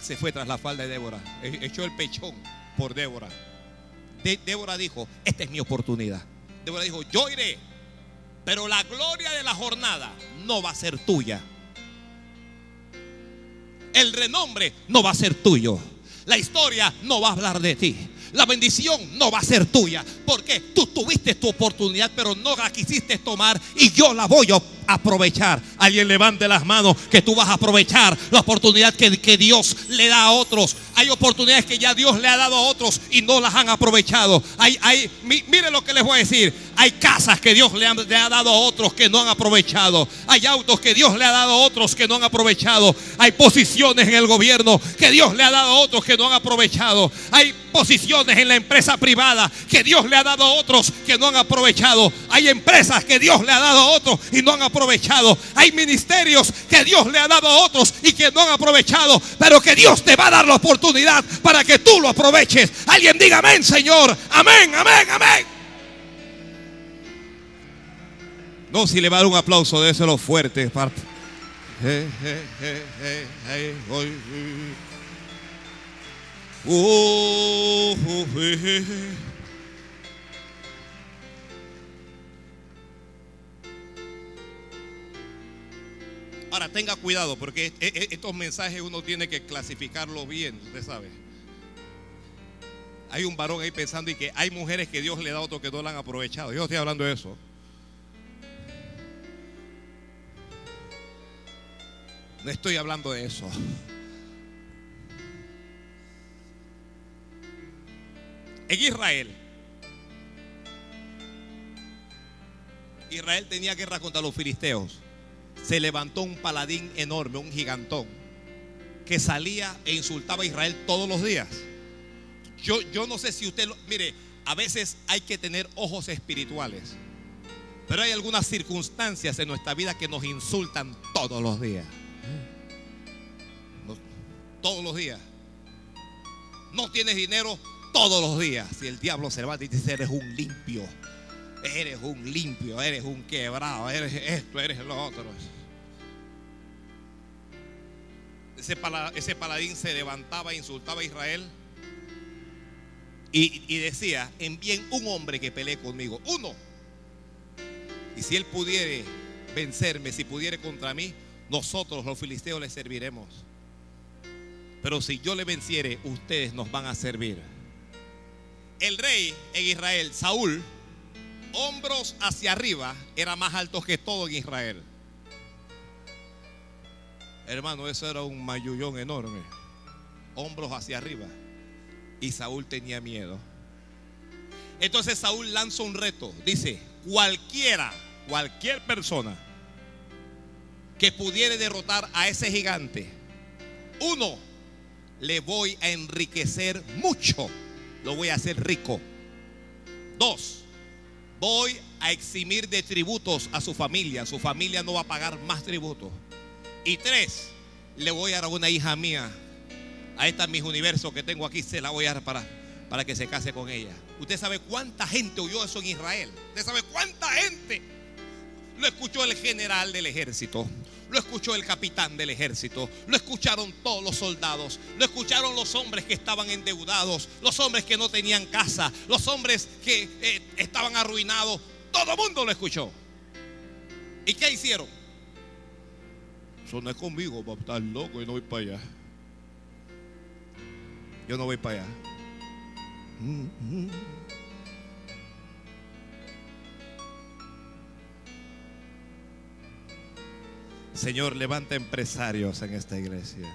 Se fue tras la falda de Débora. E- Echó el pechón por Débora. Débora dijo, esta es mi oportunidad. Débora dijo, yo iré, pero la gloria de la jornada no va a ser tuya. El renombre no va a ser tuyo. La historia no va a hablar de ti. La bendición no va a ser tuya. Porque tú tuviste tu oportunidad, pero no la quisiste tomar y yo la voy a aprovechar. Alguien levante las manos que tú vas a aprovechar la oportunidad que, que Dios le da a otros. Hay oportunidades que ya Dios le ha dado a otros y no las han aprovechado. Hay, hay, mi- mire lo que les voy a decir. Hay casas que Dios le ha, le ha dado a otros que no han aprovechado. Hay autos que Dios le ha dado a otros que no han aprovechado. Hay posiciones en el gobierno que Dios le ha dado a otros que no han aprovechado. Hay posiciones en la empresa privada que Dios le ha dado a otros que no han aprovechado. Hay empresas que Dios le ha dado a otros y no han aprovechado. Hay ministerios que Dios le ha dado a otros y que no han aprovechado. Pero que Dios te va a dar la oportunidad para que tú lo aproveches. Alguien diga amén, Señor. Amén, amén, amén. No, si le va a dar un aplauso, déselo fuerte. parte. Oh, oh, Ahora tenga cuidado porque e- e- estos mensajes uno tiene que clasificarlo bien, usted sabe. Hay un varón ahí pensando y que hay mujeres que Dios le da a otros que no la han aprovechado. Yo estoy hablando de eso. No estoy hablando de eso. En Israel, Israel tenía guerra contra los filisteos. Se levantó un paladín enorme, un gigantón, que salía e insultaba a Israel todos los días. Yo, yo no sé si usted lo. Mire, a veces hay que tener ojos espirituales. Pero hay algunas circunstancias en nuestra vida que nos insultan todos los días. Todos los días. No tienes dinero todos los días. Si el diablo se levanta y dice, eres un limpio. Eres un limpio, eres un quebrado, eres esto, eres lo otro. Ese, pala- ese paladín se levantaba e insultaba a Israel y, y decía, envíen un hombre que pelee conmigo, uno. Y si él pudiere vencerme, si pudiere contra mí, nosotros los filisteos le serviremos. Pero si yo le venciere, ustedes nos van a servir. El rey en Israel, Saúl, hombros hacia arriba, era más alto que todo en Israel. Hermano, eso era un mayullón enorme. Hombros hacia arriba. Y Saúl tenía miedo. Entonces Saúl lanza un reto. Dice, cualquiera, cualquier persona que pudiere derrotar a ese gigante, uno, le voy a enriquecer mucho. Lo voy a hacer rico. Dos, voy a eximir de tributos a su familia. Su familia no va a pagar más tributos. Y tres, le voy a dar a una hija mía. A esta mis universo que tengo aquí, se la voy a dar para, para que se case con ella. Usted sabe cuánta gente oyó eso en Israel. Usted sabe cuánta gente. Lo escuchó el general del ejército. Lo escuchó el capitán del ejército. Lo escucharon todos los soldados. Lo escucharon los hombres que estaban endeudados. Los hombres que no tenían casa. Los hombres que eh, estaban arruinados. Todo el mundo lo escuchó. ¿Y qué hicieron? Es conmigo, papá. Estás loco y no voy para allá. Yo no voy para allá. Señor, levanta empresarios en esta iglesia.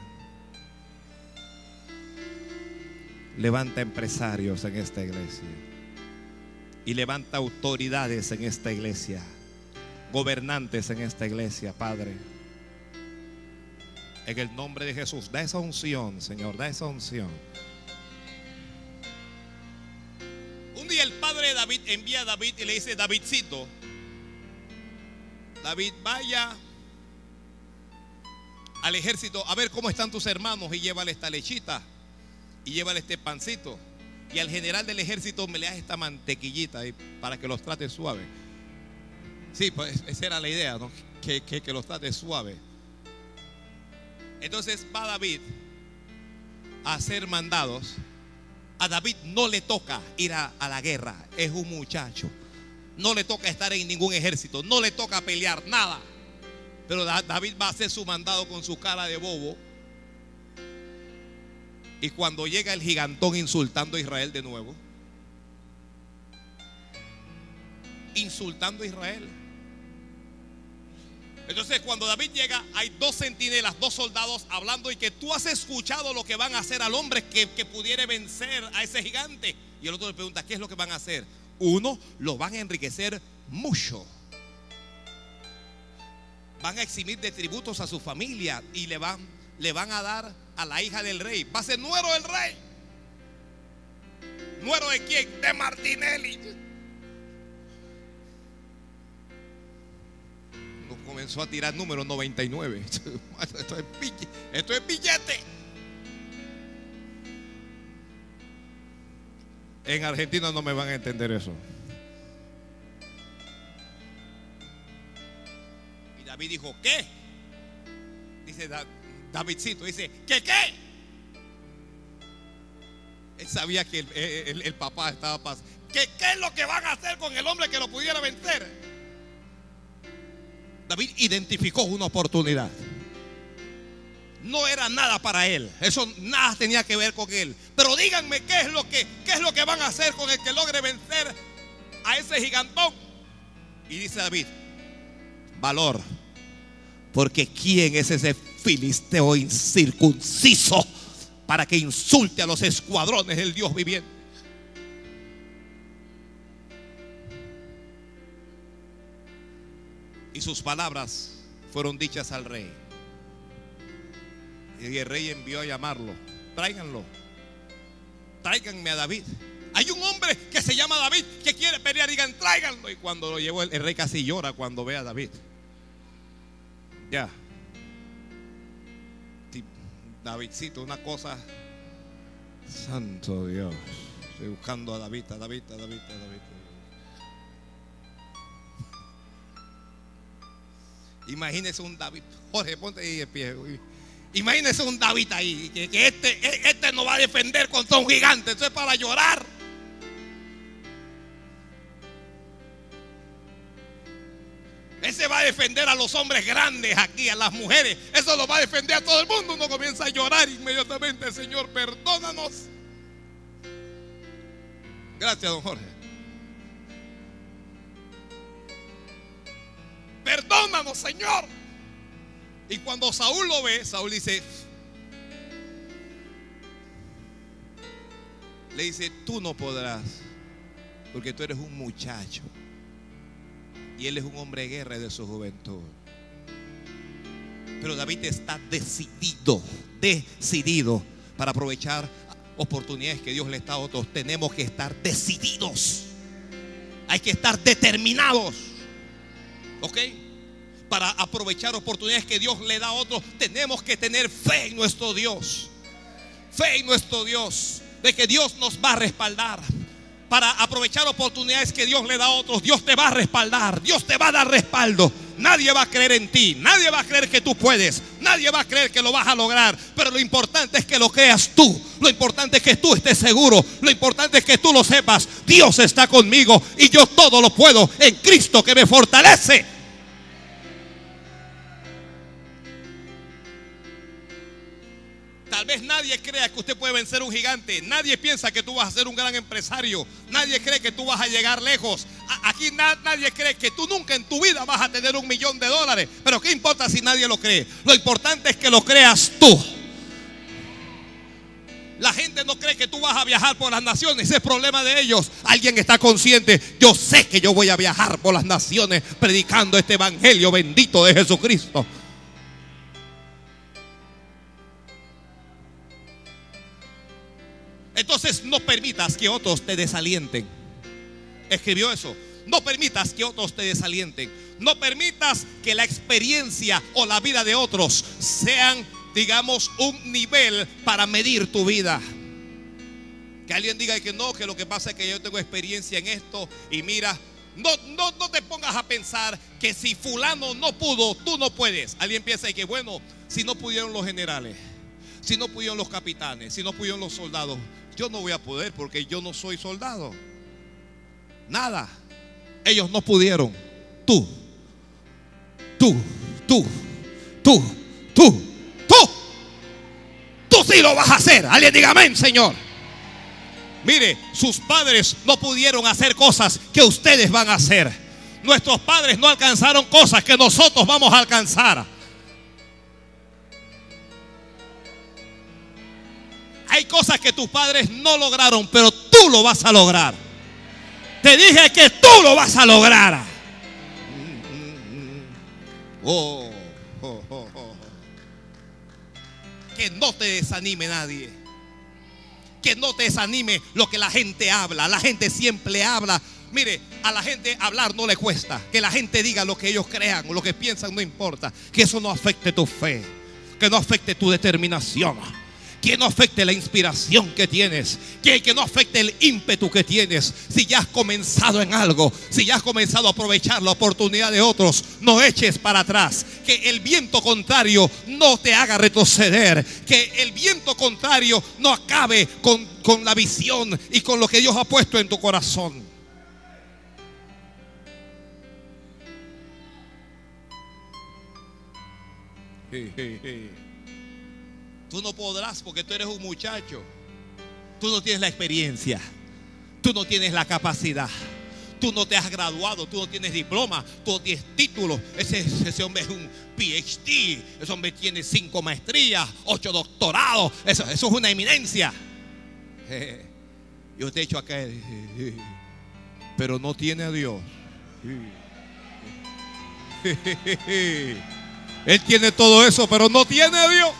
Levanta empresarios en esta iglesia. Y levanta autoridades en esta iglesia. Gobernantes en esta iglesia, Padre. En el nombre de Jesús, da esa unción, Señor, da esa unción. Un día el padre de David envía a David y le dice, Davidcito, David, vaya al ejército a ver cómo están tus hermanos y llévale esta lechita y llévale este pancito. Y al general del ejército me le das esta mantequillita para que los trate suave. Sí, pues esa era la idea, ¿no? Que, que, los trate suave. Entonces va David a hacer mandados. A David no le toca ir a la guerra, es un muchacho. No le toca estar en ningún ejército, no le toca pelear, nada. Pero David va a hacer su mandado con su cara de bobo. Y cuando llega el gigantón insultando a Israel de nuevo, insultando a Israel. Entonces cuando David llega, hay dos centinelas, dos soldados hablando y que tú has escuchado lo que van a hacer al hombre que, que pudiera vencer a ese gigante. Y el otro le pregunta, ¿qué es lo que van a hacer? Uno, lo van a enriquecer mucho van a eximir de tributos a su familia y le van, le van a dar a la hija del rey. Va a ser nuero del rey. ¿Nuero de quién? De Martinelli. Nos comenzó a tirar número 99. [LAUGHS] Esto es, esto es billete. En Argentina no me van a entender eso. David dijo, ¿qué? Dice Davidcito, dice, ¿qué qué? Él sabía que el, papá estaba pasando. ¿Qué, ¿Qué es lo que van a hacer con el hombre que lo pudiera vencer? David identificó una oportunidad. No era nada para él. Eso nada tenía que ver con él. Pero díganme qué es lo que, qué es lo que van a hacer con el que logre vencer a ese gigantón. Y dice David, valor. Porque ¿quién es ese filisteo incircunciso para que insulte a los escuadrones del Dios viviente? Y sus palabras fueron dichas al rey. Y el rey envió a llamarlo. Tráiganlo. Tráiganme a David. Hay un hombre que se llama David que quiere pelear. Digan, tráiganlo. Y cuando lo llevó, el, rey casi llora cuando ve a David. Ya. Davidcito, una cosa. Santo Dios. Estoy buscando a David, a David, a David, a David. Imagínese un David. Jorge, ponte ahí de pie. Imagínese un David ahí. Que, que este, este no va a defender contra un gigante. Eso es para llorar. Ese va a defender a los hombres grandes aquí, a las mujeres. Eso lo va a defender a todo el mundo. Uno comienza a llorar inmediatamente. Señor, perdónanos. Gracias, don Jorge. Perdónanos, Señor. Y cuando Saúl lo ve, Saúl dice, le dice, tú no podrás, porque tú eres un muchacho. Y él es un hombre de guerra de su juventud. Pero David está decidido, decidido para aprovechar oportunidades que Dios le está a otros. Tenemos que estar decididos. Hay que estar determinados. ¿Ok? Para aprovechar oportunidades que Dios le da a otros, tenemos que tener fe en nuestro Dios. Fe en nuestro Dios. De que Dios nos va a respaldar para aprovechar oportunidades que Dios le da a otros. Dios te va a respaldar, Dios te va a dar respaldo. Nadie va a creer en ti, nadie va a creer que tú puedes, nadie va a creer que lo vas a lograr. Pero lo importante es que lo creas tú, lo importante es que tú estés seguro, lo importante es que tú lo sepas. Dios está conmigo y yo todo lo puedo en Cristo que me fortalece. Tal vez nadie crea que usted puede vencer un gigante. Nadie piensa que tú vas a ser un gran empresario. Nadie cree que tú vas a llegar lejos. Aquí nadie cree que tú nunca en tu vida vas a tener un millón de dólares. Pero ¿qué importa si nadie lo cree? Lo importante es que lo creas tú. La gente no cree que tú vas a viajar por las naciones. Ese es problema de ellos. Alguien está consciente. Yo sé que yo voy a viajar por las naciones predicando este evangelio bendito de Jesucristo. Entonces no permitas que otros te desalienten. escribió eso. No permitas que otros te desalienten. No permitas que la experiencia o la vida de otros sean, digamos, un nivel para medir tu vida. Que alguien diga que no, que lo que pasa es que yo tengo experiencia en esto y mira, no, no, no te pongas a pensar que si fulano no pudo, tú no puedes. Alguien piensa que bueno, si no pudieron los generales, si no pudieron los capitanes, si no pudieron los soldados, yo no voy a poder porque yo no soy soldado. Nada. Ellos no pudieron. Tú, tú, tú, tú, tú, tú. Tú sí lo vas a hacer. Alguien diga amén, Señor. Mire, sus padres no pudieron hacer cosas que ustedes van a hacer. Nuestros padres no alcanzaron cosas que nosotros vamos a alcanzar. Hay cosas que tus padres no lograron, pero tú lo vas a lograr. Te dije que tú lo vas a lograr. Oh, oh, oh, oh. Que no te desanime nadie. Que no te desanime lo que la gente habla. La gente siempre habla. Mire, a la gente hablar no le cuesta. Que la gente diga lo que ellos crean o lo que piensan no importa. Que eso no afecte tu fe. Que no afecte tu determinación que no afecte la inspiración que tienes, que, que no afecte el ímpetu que tienes. Si ya has comenzado en algo, si ya has comenzado a aprovechar la oportunidad de otros, no eches para atrás. Que el viento contrario no te haga retroceder. Que el viento contrario no acabe con, con la visión y con lo que Dios ha puesto en tu corazón. Tú no podrás porque tú eres un muchacho. Tú no tienes la experiencia. Tú no tienes la capacidad. Tú no te has graduado, tú no tienes diploma, tú no tienes título. Ese, hombre es un PhD. Ese hombre tiene cinco maestrías, ocho doctorados. Eso, es una eminencia. [LAUGHS] Yo te echo acá. [LAUGHS] Pero no tiene a Dios. [LAUGHS] Él tiene todo eso, pero no tiene a Dios.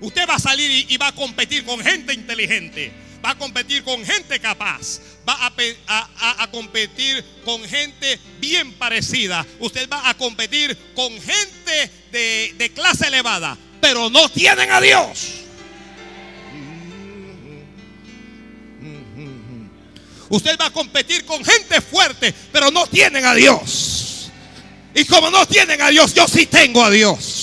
Usted va a salir y, va a competir con gente inteligente. Va a competir con gente capaz. Va a, competir con gente bien parecida. Usted va a competir con gente de, clase elevada. Pero no tienen a Dios. Usted va a competir con gente fuerte, pero no tienen a Dios. Y como no tienen a Dios, yo sí tengo a Dios.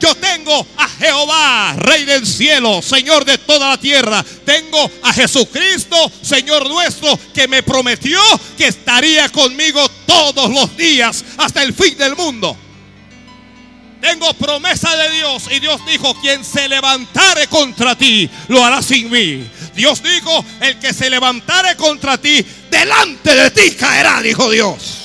Yo tengo a Jehová, Rey del cielo, Señor de toda la tierra. Tengo a Jesucristo, Señor nuestro, que me prometió que estaría conmigo todos los días hasta el fin del mundo. Tengo promesa de Dios y Dios dijo, quien se levantare contra ti, lo hará sin mí. Dios dijo, el que se levantare contra ti, delante de ti caerá, dijo Dios.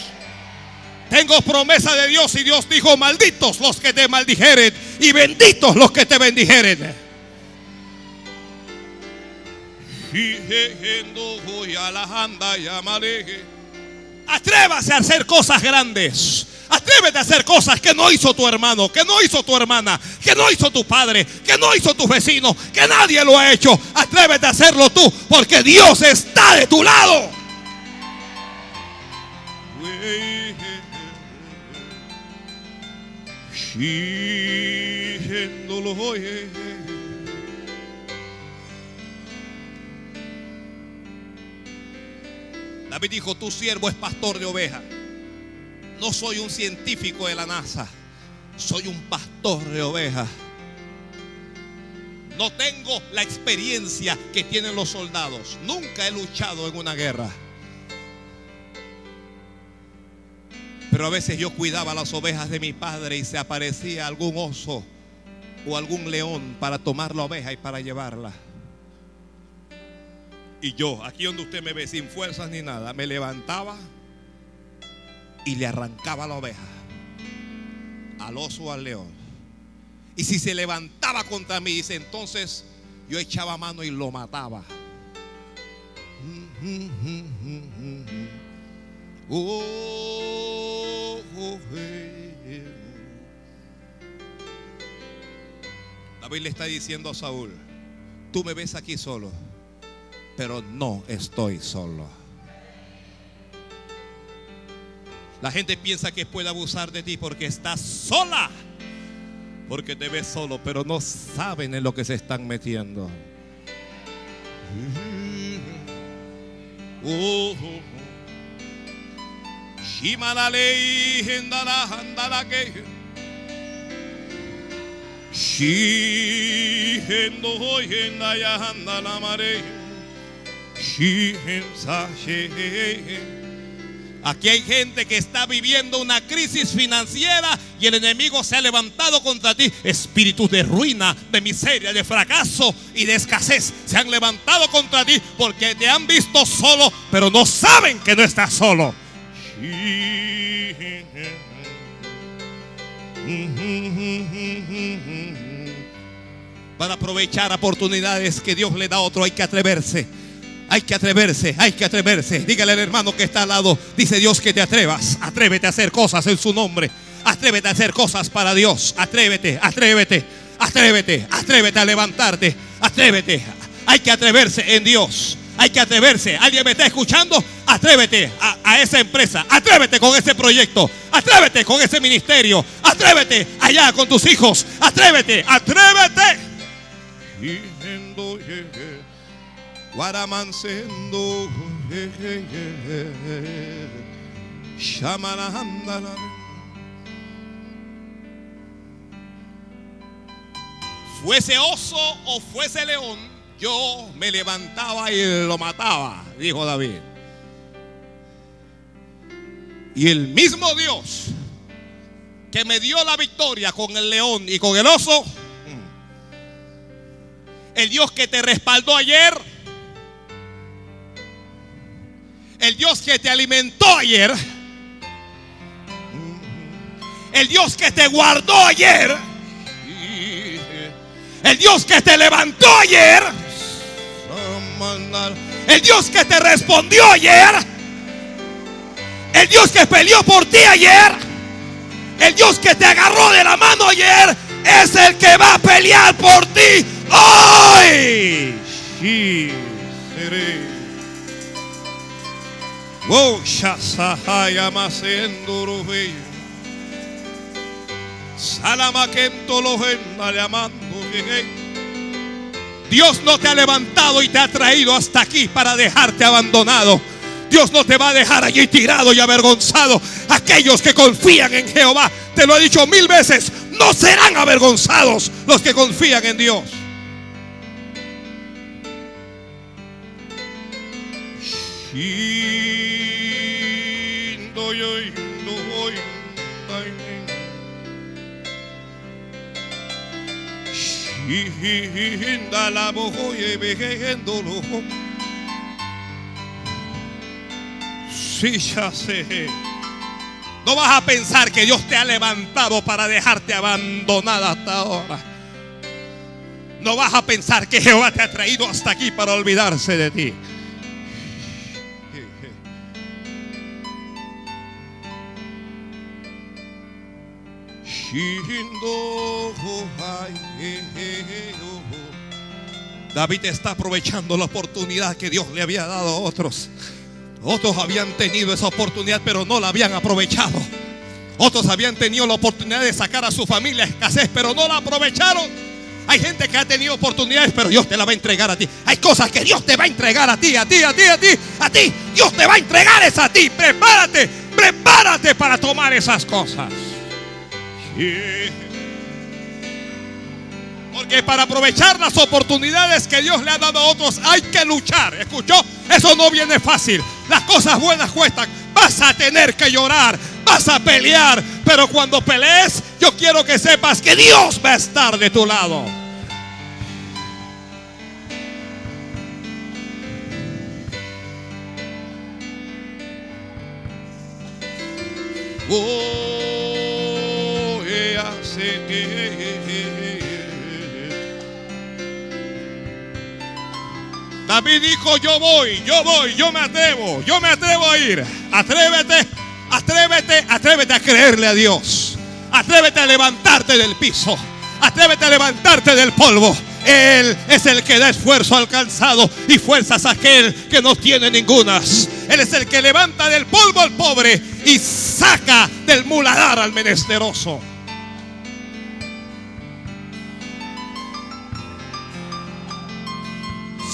Tengo promesa de Dios y Dios dijo, malditos los que te maldijeren y benditos los que te bendijeren. Atrévase a hacer cosas grandes. Atrévete a hacer cosas que no hizo tu hermano, que no hizo tu hermana, que no hizo tu padre, que no hizo tu vecino, que nadie lo ha hecho. Atrévete a hacerlo tú, porque Dios está de tu lado. David dijo, tu siervo es pastor de ovejas. No soy un científico de la NASA, soy un pastor de ovejas. No tengo la experiencia que tienen los soldados. Nunca he luchado en una guerra. Pero a veces yo cuidaba las ovejas de mi padre y se aparecía algún oso o algún león para tomar la oveja y para llevarla. Y yo, aquí donde usted me ve, sin fuerzas ni nada, me levantaba y le arrancaba la oveja al oso o al león. Y si se levantaba contra mí, dice, entonces yo echaba mano y lo mataba. David le está diciendo a Saúl, Tú me ves aquí solo, pero no estoy solo. La gente piensa que puede abusar de ti porque estás sola. Porque te ves solo, pero no saben en lo que se están metiendo. Shimalalei hendala handala ke. Shi hendo hoy hendaya handala mare. Shi hensa. Aquí hay gente que está viviendo una crisis financiera y el enemigo se ha levantado contra ti. Espíritus de ruina, de miseria, de fracaso y de escasez se han levantado contra ti porque te han visto solo, pero no saben que no estás solo. Para aprovechar oportunidades que Dios le da a otro hay que atreverse. Hay que atreverse, hay que atreverse. Dígale al hermano que está al lado. Dice Dios que te atrevas. Atrévete a hacer cosas en su nombre. Atrévete a hacer cosas para Dios. Atrévete, atrévete, atrévete, atrévete a levantarte. Atrévete. Hay que atreverse en Dios. Hay que atreverse. ¿Alguien me está escuchando? Atrévete a, a, esa empresa. Atrévete con ese proyecto. Atrévete con ese ministerio. Atrévete allá con tus hijos. Atrévete, atrévete. Fuese oso o fuese león, yo me levantaba y lo mataba, dijo David. Y el mismo Dios que me dio la victoria con el león y con el oso, el Dios que te respaldó ayer, el Dios que te alimentó ayer, el Dios que te guardó ayer, el Dios que te levantó ayer, el Dios que te respondió ayer, el Dios que peleó por ti ayer, el Dios que te agarró de la mano ayer, es el que va a pelear por ti hoy. Masenduro Salamakento lo llamando. Dios no te ha levantado y te ha traído hasta aquí para dejarte abandonado. Dios no te va a dejar allí tirado y avergonzado. Aquellos que confían en Jehová, te lo he dicho mil veces, no serán avergonzados los que confían en Dios. Sí, ya sé. No vas a pensar que Dios te ha levantado para dejarte abandonada hasta ahora. No vas a pensar que Jehová te ha traído hasta aquí para olvidarse de ti. David está aprovechando la oportunidad que Dios le había dado a otros. Otros habían tenido esa oportunidad, pero no la habían aprovechado. Otros habían tenido la oportunidad de sacar a su familia escasez, pero no la aprovecharon. Hay gente que ha tenido oportunidades, pero Dios te la va a entregar a ti. Hay cosas que Dios te va a entregar a ti, a ti, a ti, a ti, a ti. Dios te va a entregar esa a ti. Prepárate, prepárate para tomar esas cosas. Porque para aprovechar las oportunidades que Dios le ha dado a otros hay que luchar. ¿Escuchó? Eso no viene fácil. Las cosas buenas cuestan. Vas a tener que llorar. Vas a pelear. Pero cuando pelees, yo quiero que sepas que Dios va a estar de tu lado. Oh, David dijo, yo voy, yo voy, yo me atrevo, yo me atrevo a ir. Atrévete, atrévete, atrévete a creerle a Dios. Atrévete a levantarte del piso. Atrévete a levantarte del polvo. Él es el que da esfuerzo al cansado y fuerzas a aquel que no tiene ningunas. Él es el que levanta del polvo al pobre y saca del muladar al menesteroso.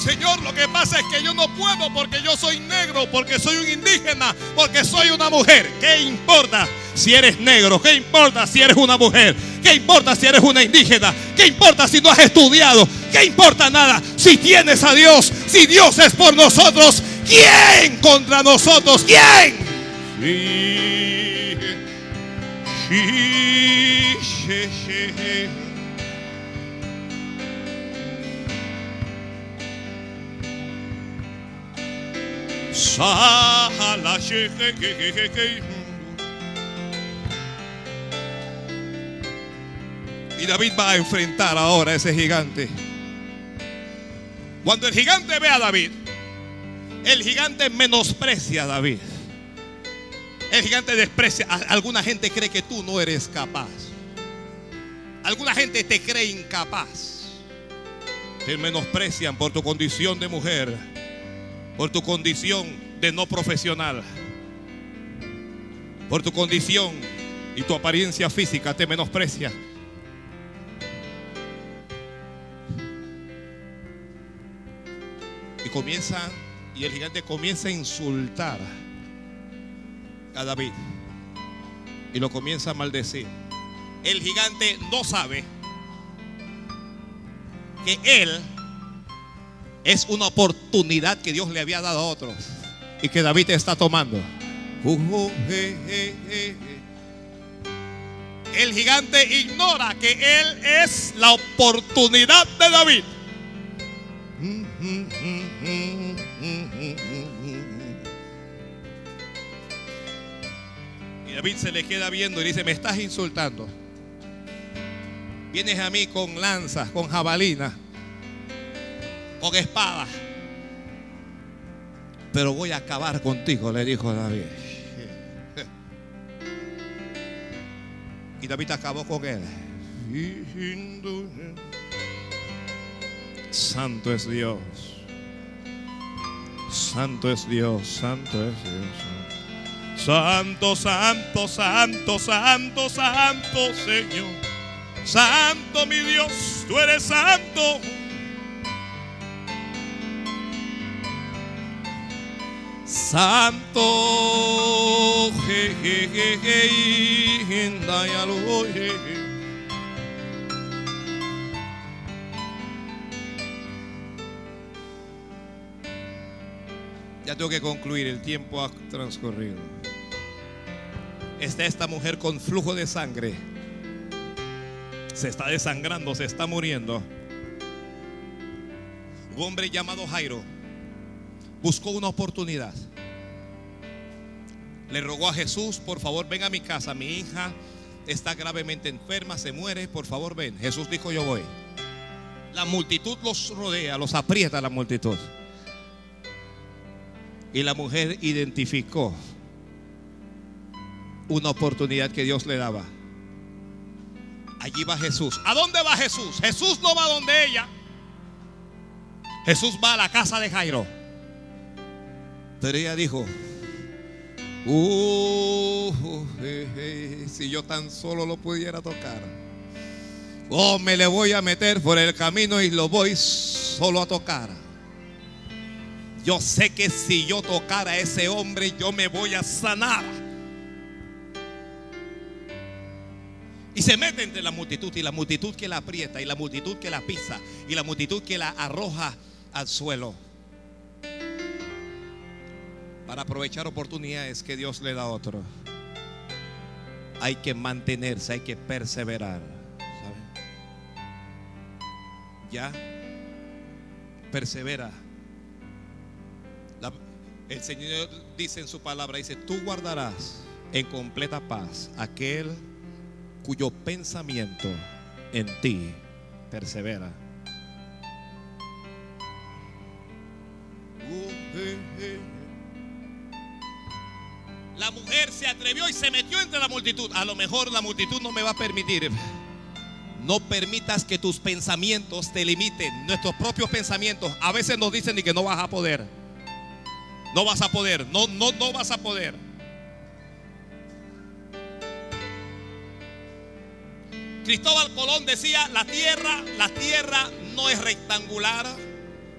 Señor, lo que pasa es que yo no puedo porque yo soy negro, porque soy un indígena, porque soy una mujer. ¿Qué importa si eres negro? ¿Qué importa si eres una mujer? ¿Qué importa si eres una indígena? ¿Qué importa si no has estudiado? ¿Qué importa nada? Si tienes a Dios, si Dios es por nosotros, ¿quién contra nosotros? ¿Quién? Y David va a enfrentar ahora a ese gigante. Cuando el gigante ve a David, el gigante menosprecia a David. El gigante desprecia. Alguna gente cree que tú no eres capaz. Alguna gente te cree incapaz. Te menosprecian por tu condición de mujer por tu condición de no profesional, por tu condición y tu apariencia física te menosprecia. Y comienza, y el gigante comienza a insultar a David y lo comienza a maldecir. El gigante no sabe que él es una oportunidad que Dios le había dado a otros y que David está tomando. El gigante ignora que él es la oportunidad de David. Y David se le queda viendo y dice, me estás insultando. Vienes a mí con lanzas, con jabalina con espada. Pero voy a acabar contigo, le dijo David. Y David acabó con él. Santo es Dios. Santo es Dios. Santo es Dios. Santo, santo, santo, santo, santo, Señor. Santo mi Dios, tú eres santo. Santo, Ya tengo que concluir, el tiempo ha transcurrido. Está esta mujer con flujo de sangre. Se está desangrando, se está muriendo. Un hombre llamado Jairo buscó una oportunidad. Le rogó a Jesús, por favor, ven a mi casa, mi hija está gravemente enferma, se muere, por favor, ven. Jesús dijo, yo voy. La multitud los rodea, los aprieta la multitud. Y la mujer identificó una oportunidad que Dios le daba. Allí va Jesús. ¿A dónde va Jesús? Jesús no va donde ella. Jesús va a la casa de Jairo. Pero ella dijo, uh, si yo tan solo lo pudiera tocar. Oh, me le voy a meter por el camino y lo voy solo a tocar. Yo sé que si yo tocara a ese hombre, yo me voy a sanar. Y se mete entre la multitud y la multitud que la aprieta y la multitud que la pisa y la multitud que la arroja al suelo para aprovechar oportunidades que Dios le da a otro. Hay que mantenerse, hay que perseverar. Ya, persevera. el Señor dice en su palabra, dice, tú guardarás en completa paz aquel cuyo pensamiento en ti persevera. Uh, la mujer se atrevió y se metió entre la multitud. A lo mejor la multitud no me va a permitir. No permitas que tus pensamientos te limiten. Nuestros propios pensamientos a veces nos dicen y que no vas a poder. No vas a poder. No, no, no vas a poder. Cristóbal Colón decía, la tierra, la tierra no es rectangular,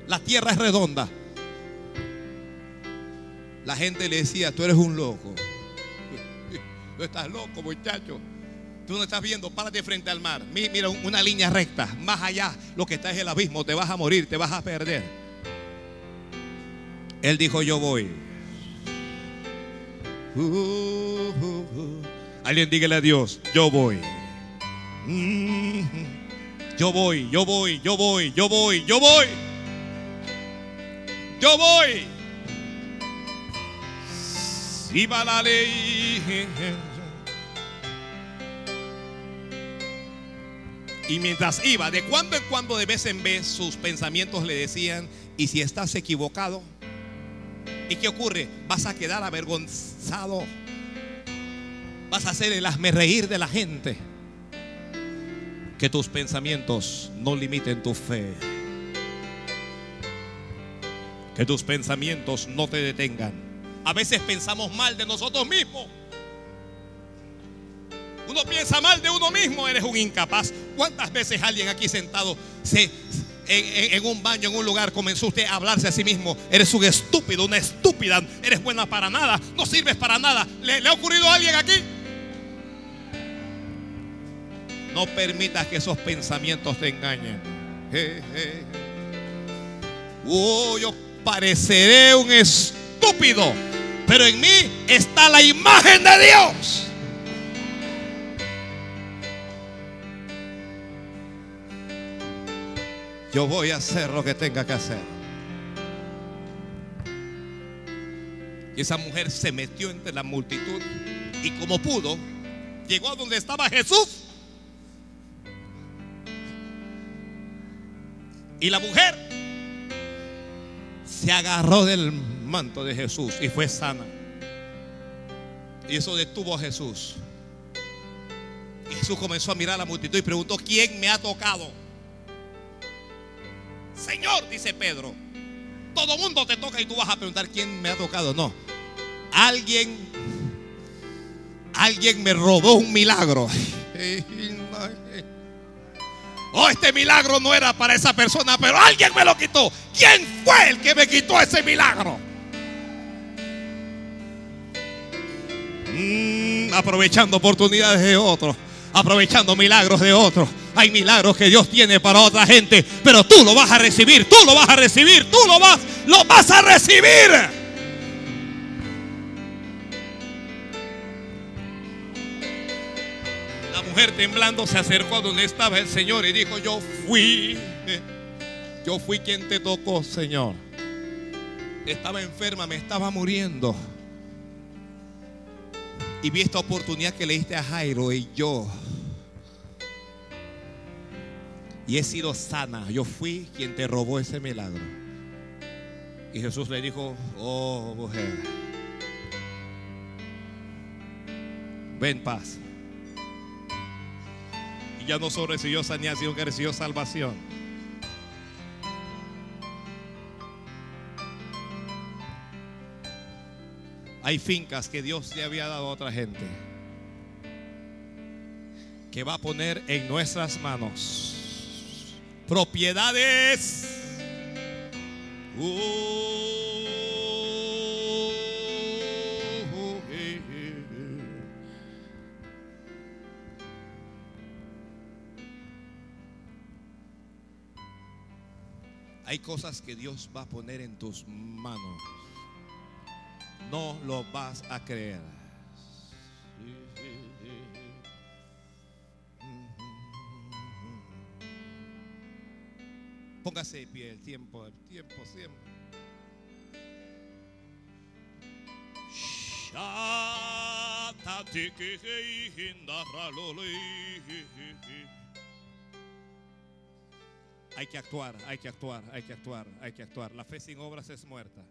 la tierra es redonda. La gente le decía, tú eres un loco. [LAUGHS] Tú estás loco, muchacho. Tú no estás viendo, párate frente al mar. Mira una línea recta. Más allá, lo que está es el abismo. Te vas a morir, te vas a perder. Él dijo, yo voy. Uh, uh, uh. Alguien dígale a Dios, yo voy. Yo voy, yo voy, yo voy, yo voy, yo voy. Yo voy. Si va la ley. Y mientras iba, de cuando en cuando, de vez en vez, sus pensamientos le decían, ¿y si estás equivocado? ¿Y qué ocurre? Vas a quedar avergonzado. Vas a hacer el hazme reír de la gente. Que tus pensamientos no limiten tu fe. Que tus pensamientos no te detengan. A veces pensamos mal de nosotros mismos. Uno piensa mal de uno mismo, eres un incapaz. ¿Cuántas veces alguien aquí sentado se, en, un baño, en un lugar, comenzó usted a hablarse a sí mismo? Eres un estúpido, una estúpida, eres buena para nada, no sirves para nada. ¿Le, ha ocurrido a alguien aquí? No permitas que esos pensamientos te engañen. Oh, yo pareceré un estúpido, pero en mí está la imagen de Dios. Yo voy a hacer lo que tenga que hacer. Y esa mujer se metió entre la multitud y como pudo, llegó a donde estaba Jesús. Y la mujer se agarró del manto de Jesús y fue sana. Y eso detuvo a Jesús. Jesús comenzó a mirar a la multitud y preguntó, ¿quién me ha tocado? Señor, dice Pedro, todo mundo te toca y tú vas a preguntar quién me ha tocado. No, alguien, alguien me robó un milagro. [LAUGHS] Oh, este milagro no era para esa persona, pero alguien me lo quitó. ¿Quién fue el que me quitó ese milagro? Mm, aprovechando oportunidades de otros, aprovechando milagros de otros. Hay milagros que Dios tiene para otra gente, pero tú lo vas a recibir, tú lo vas a recibir, tú lo vas, lo vas a recibir. La mujer temblando se acercó a donde estaba el Señor y dijo, yo fui, yo fui quien te tocó, Señor. Estaba enferma, me estaba muriendo. Y vi esta oportunidad que le diste a Jairo y yo y he sido sana. Yo fui quien te robó ese milagro. Y Jesús le dijo, oh mujer, ven paz. Y ya no solo recibió sanidad, sino que recibió salvación. Hay fincas que Dios le había dado a otra gente que va a poner en nuestras manos propiedades. Hay cosas que Dios va a poner en tus manos. No lo vas a creer. Póngase de pie el tiempo, el tiempo siempre. Hay que actuar, hay que actuar, hay que actuar, hay que actuar. La fe sin obras es muerta.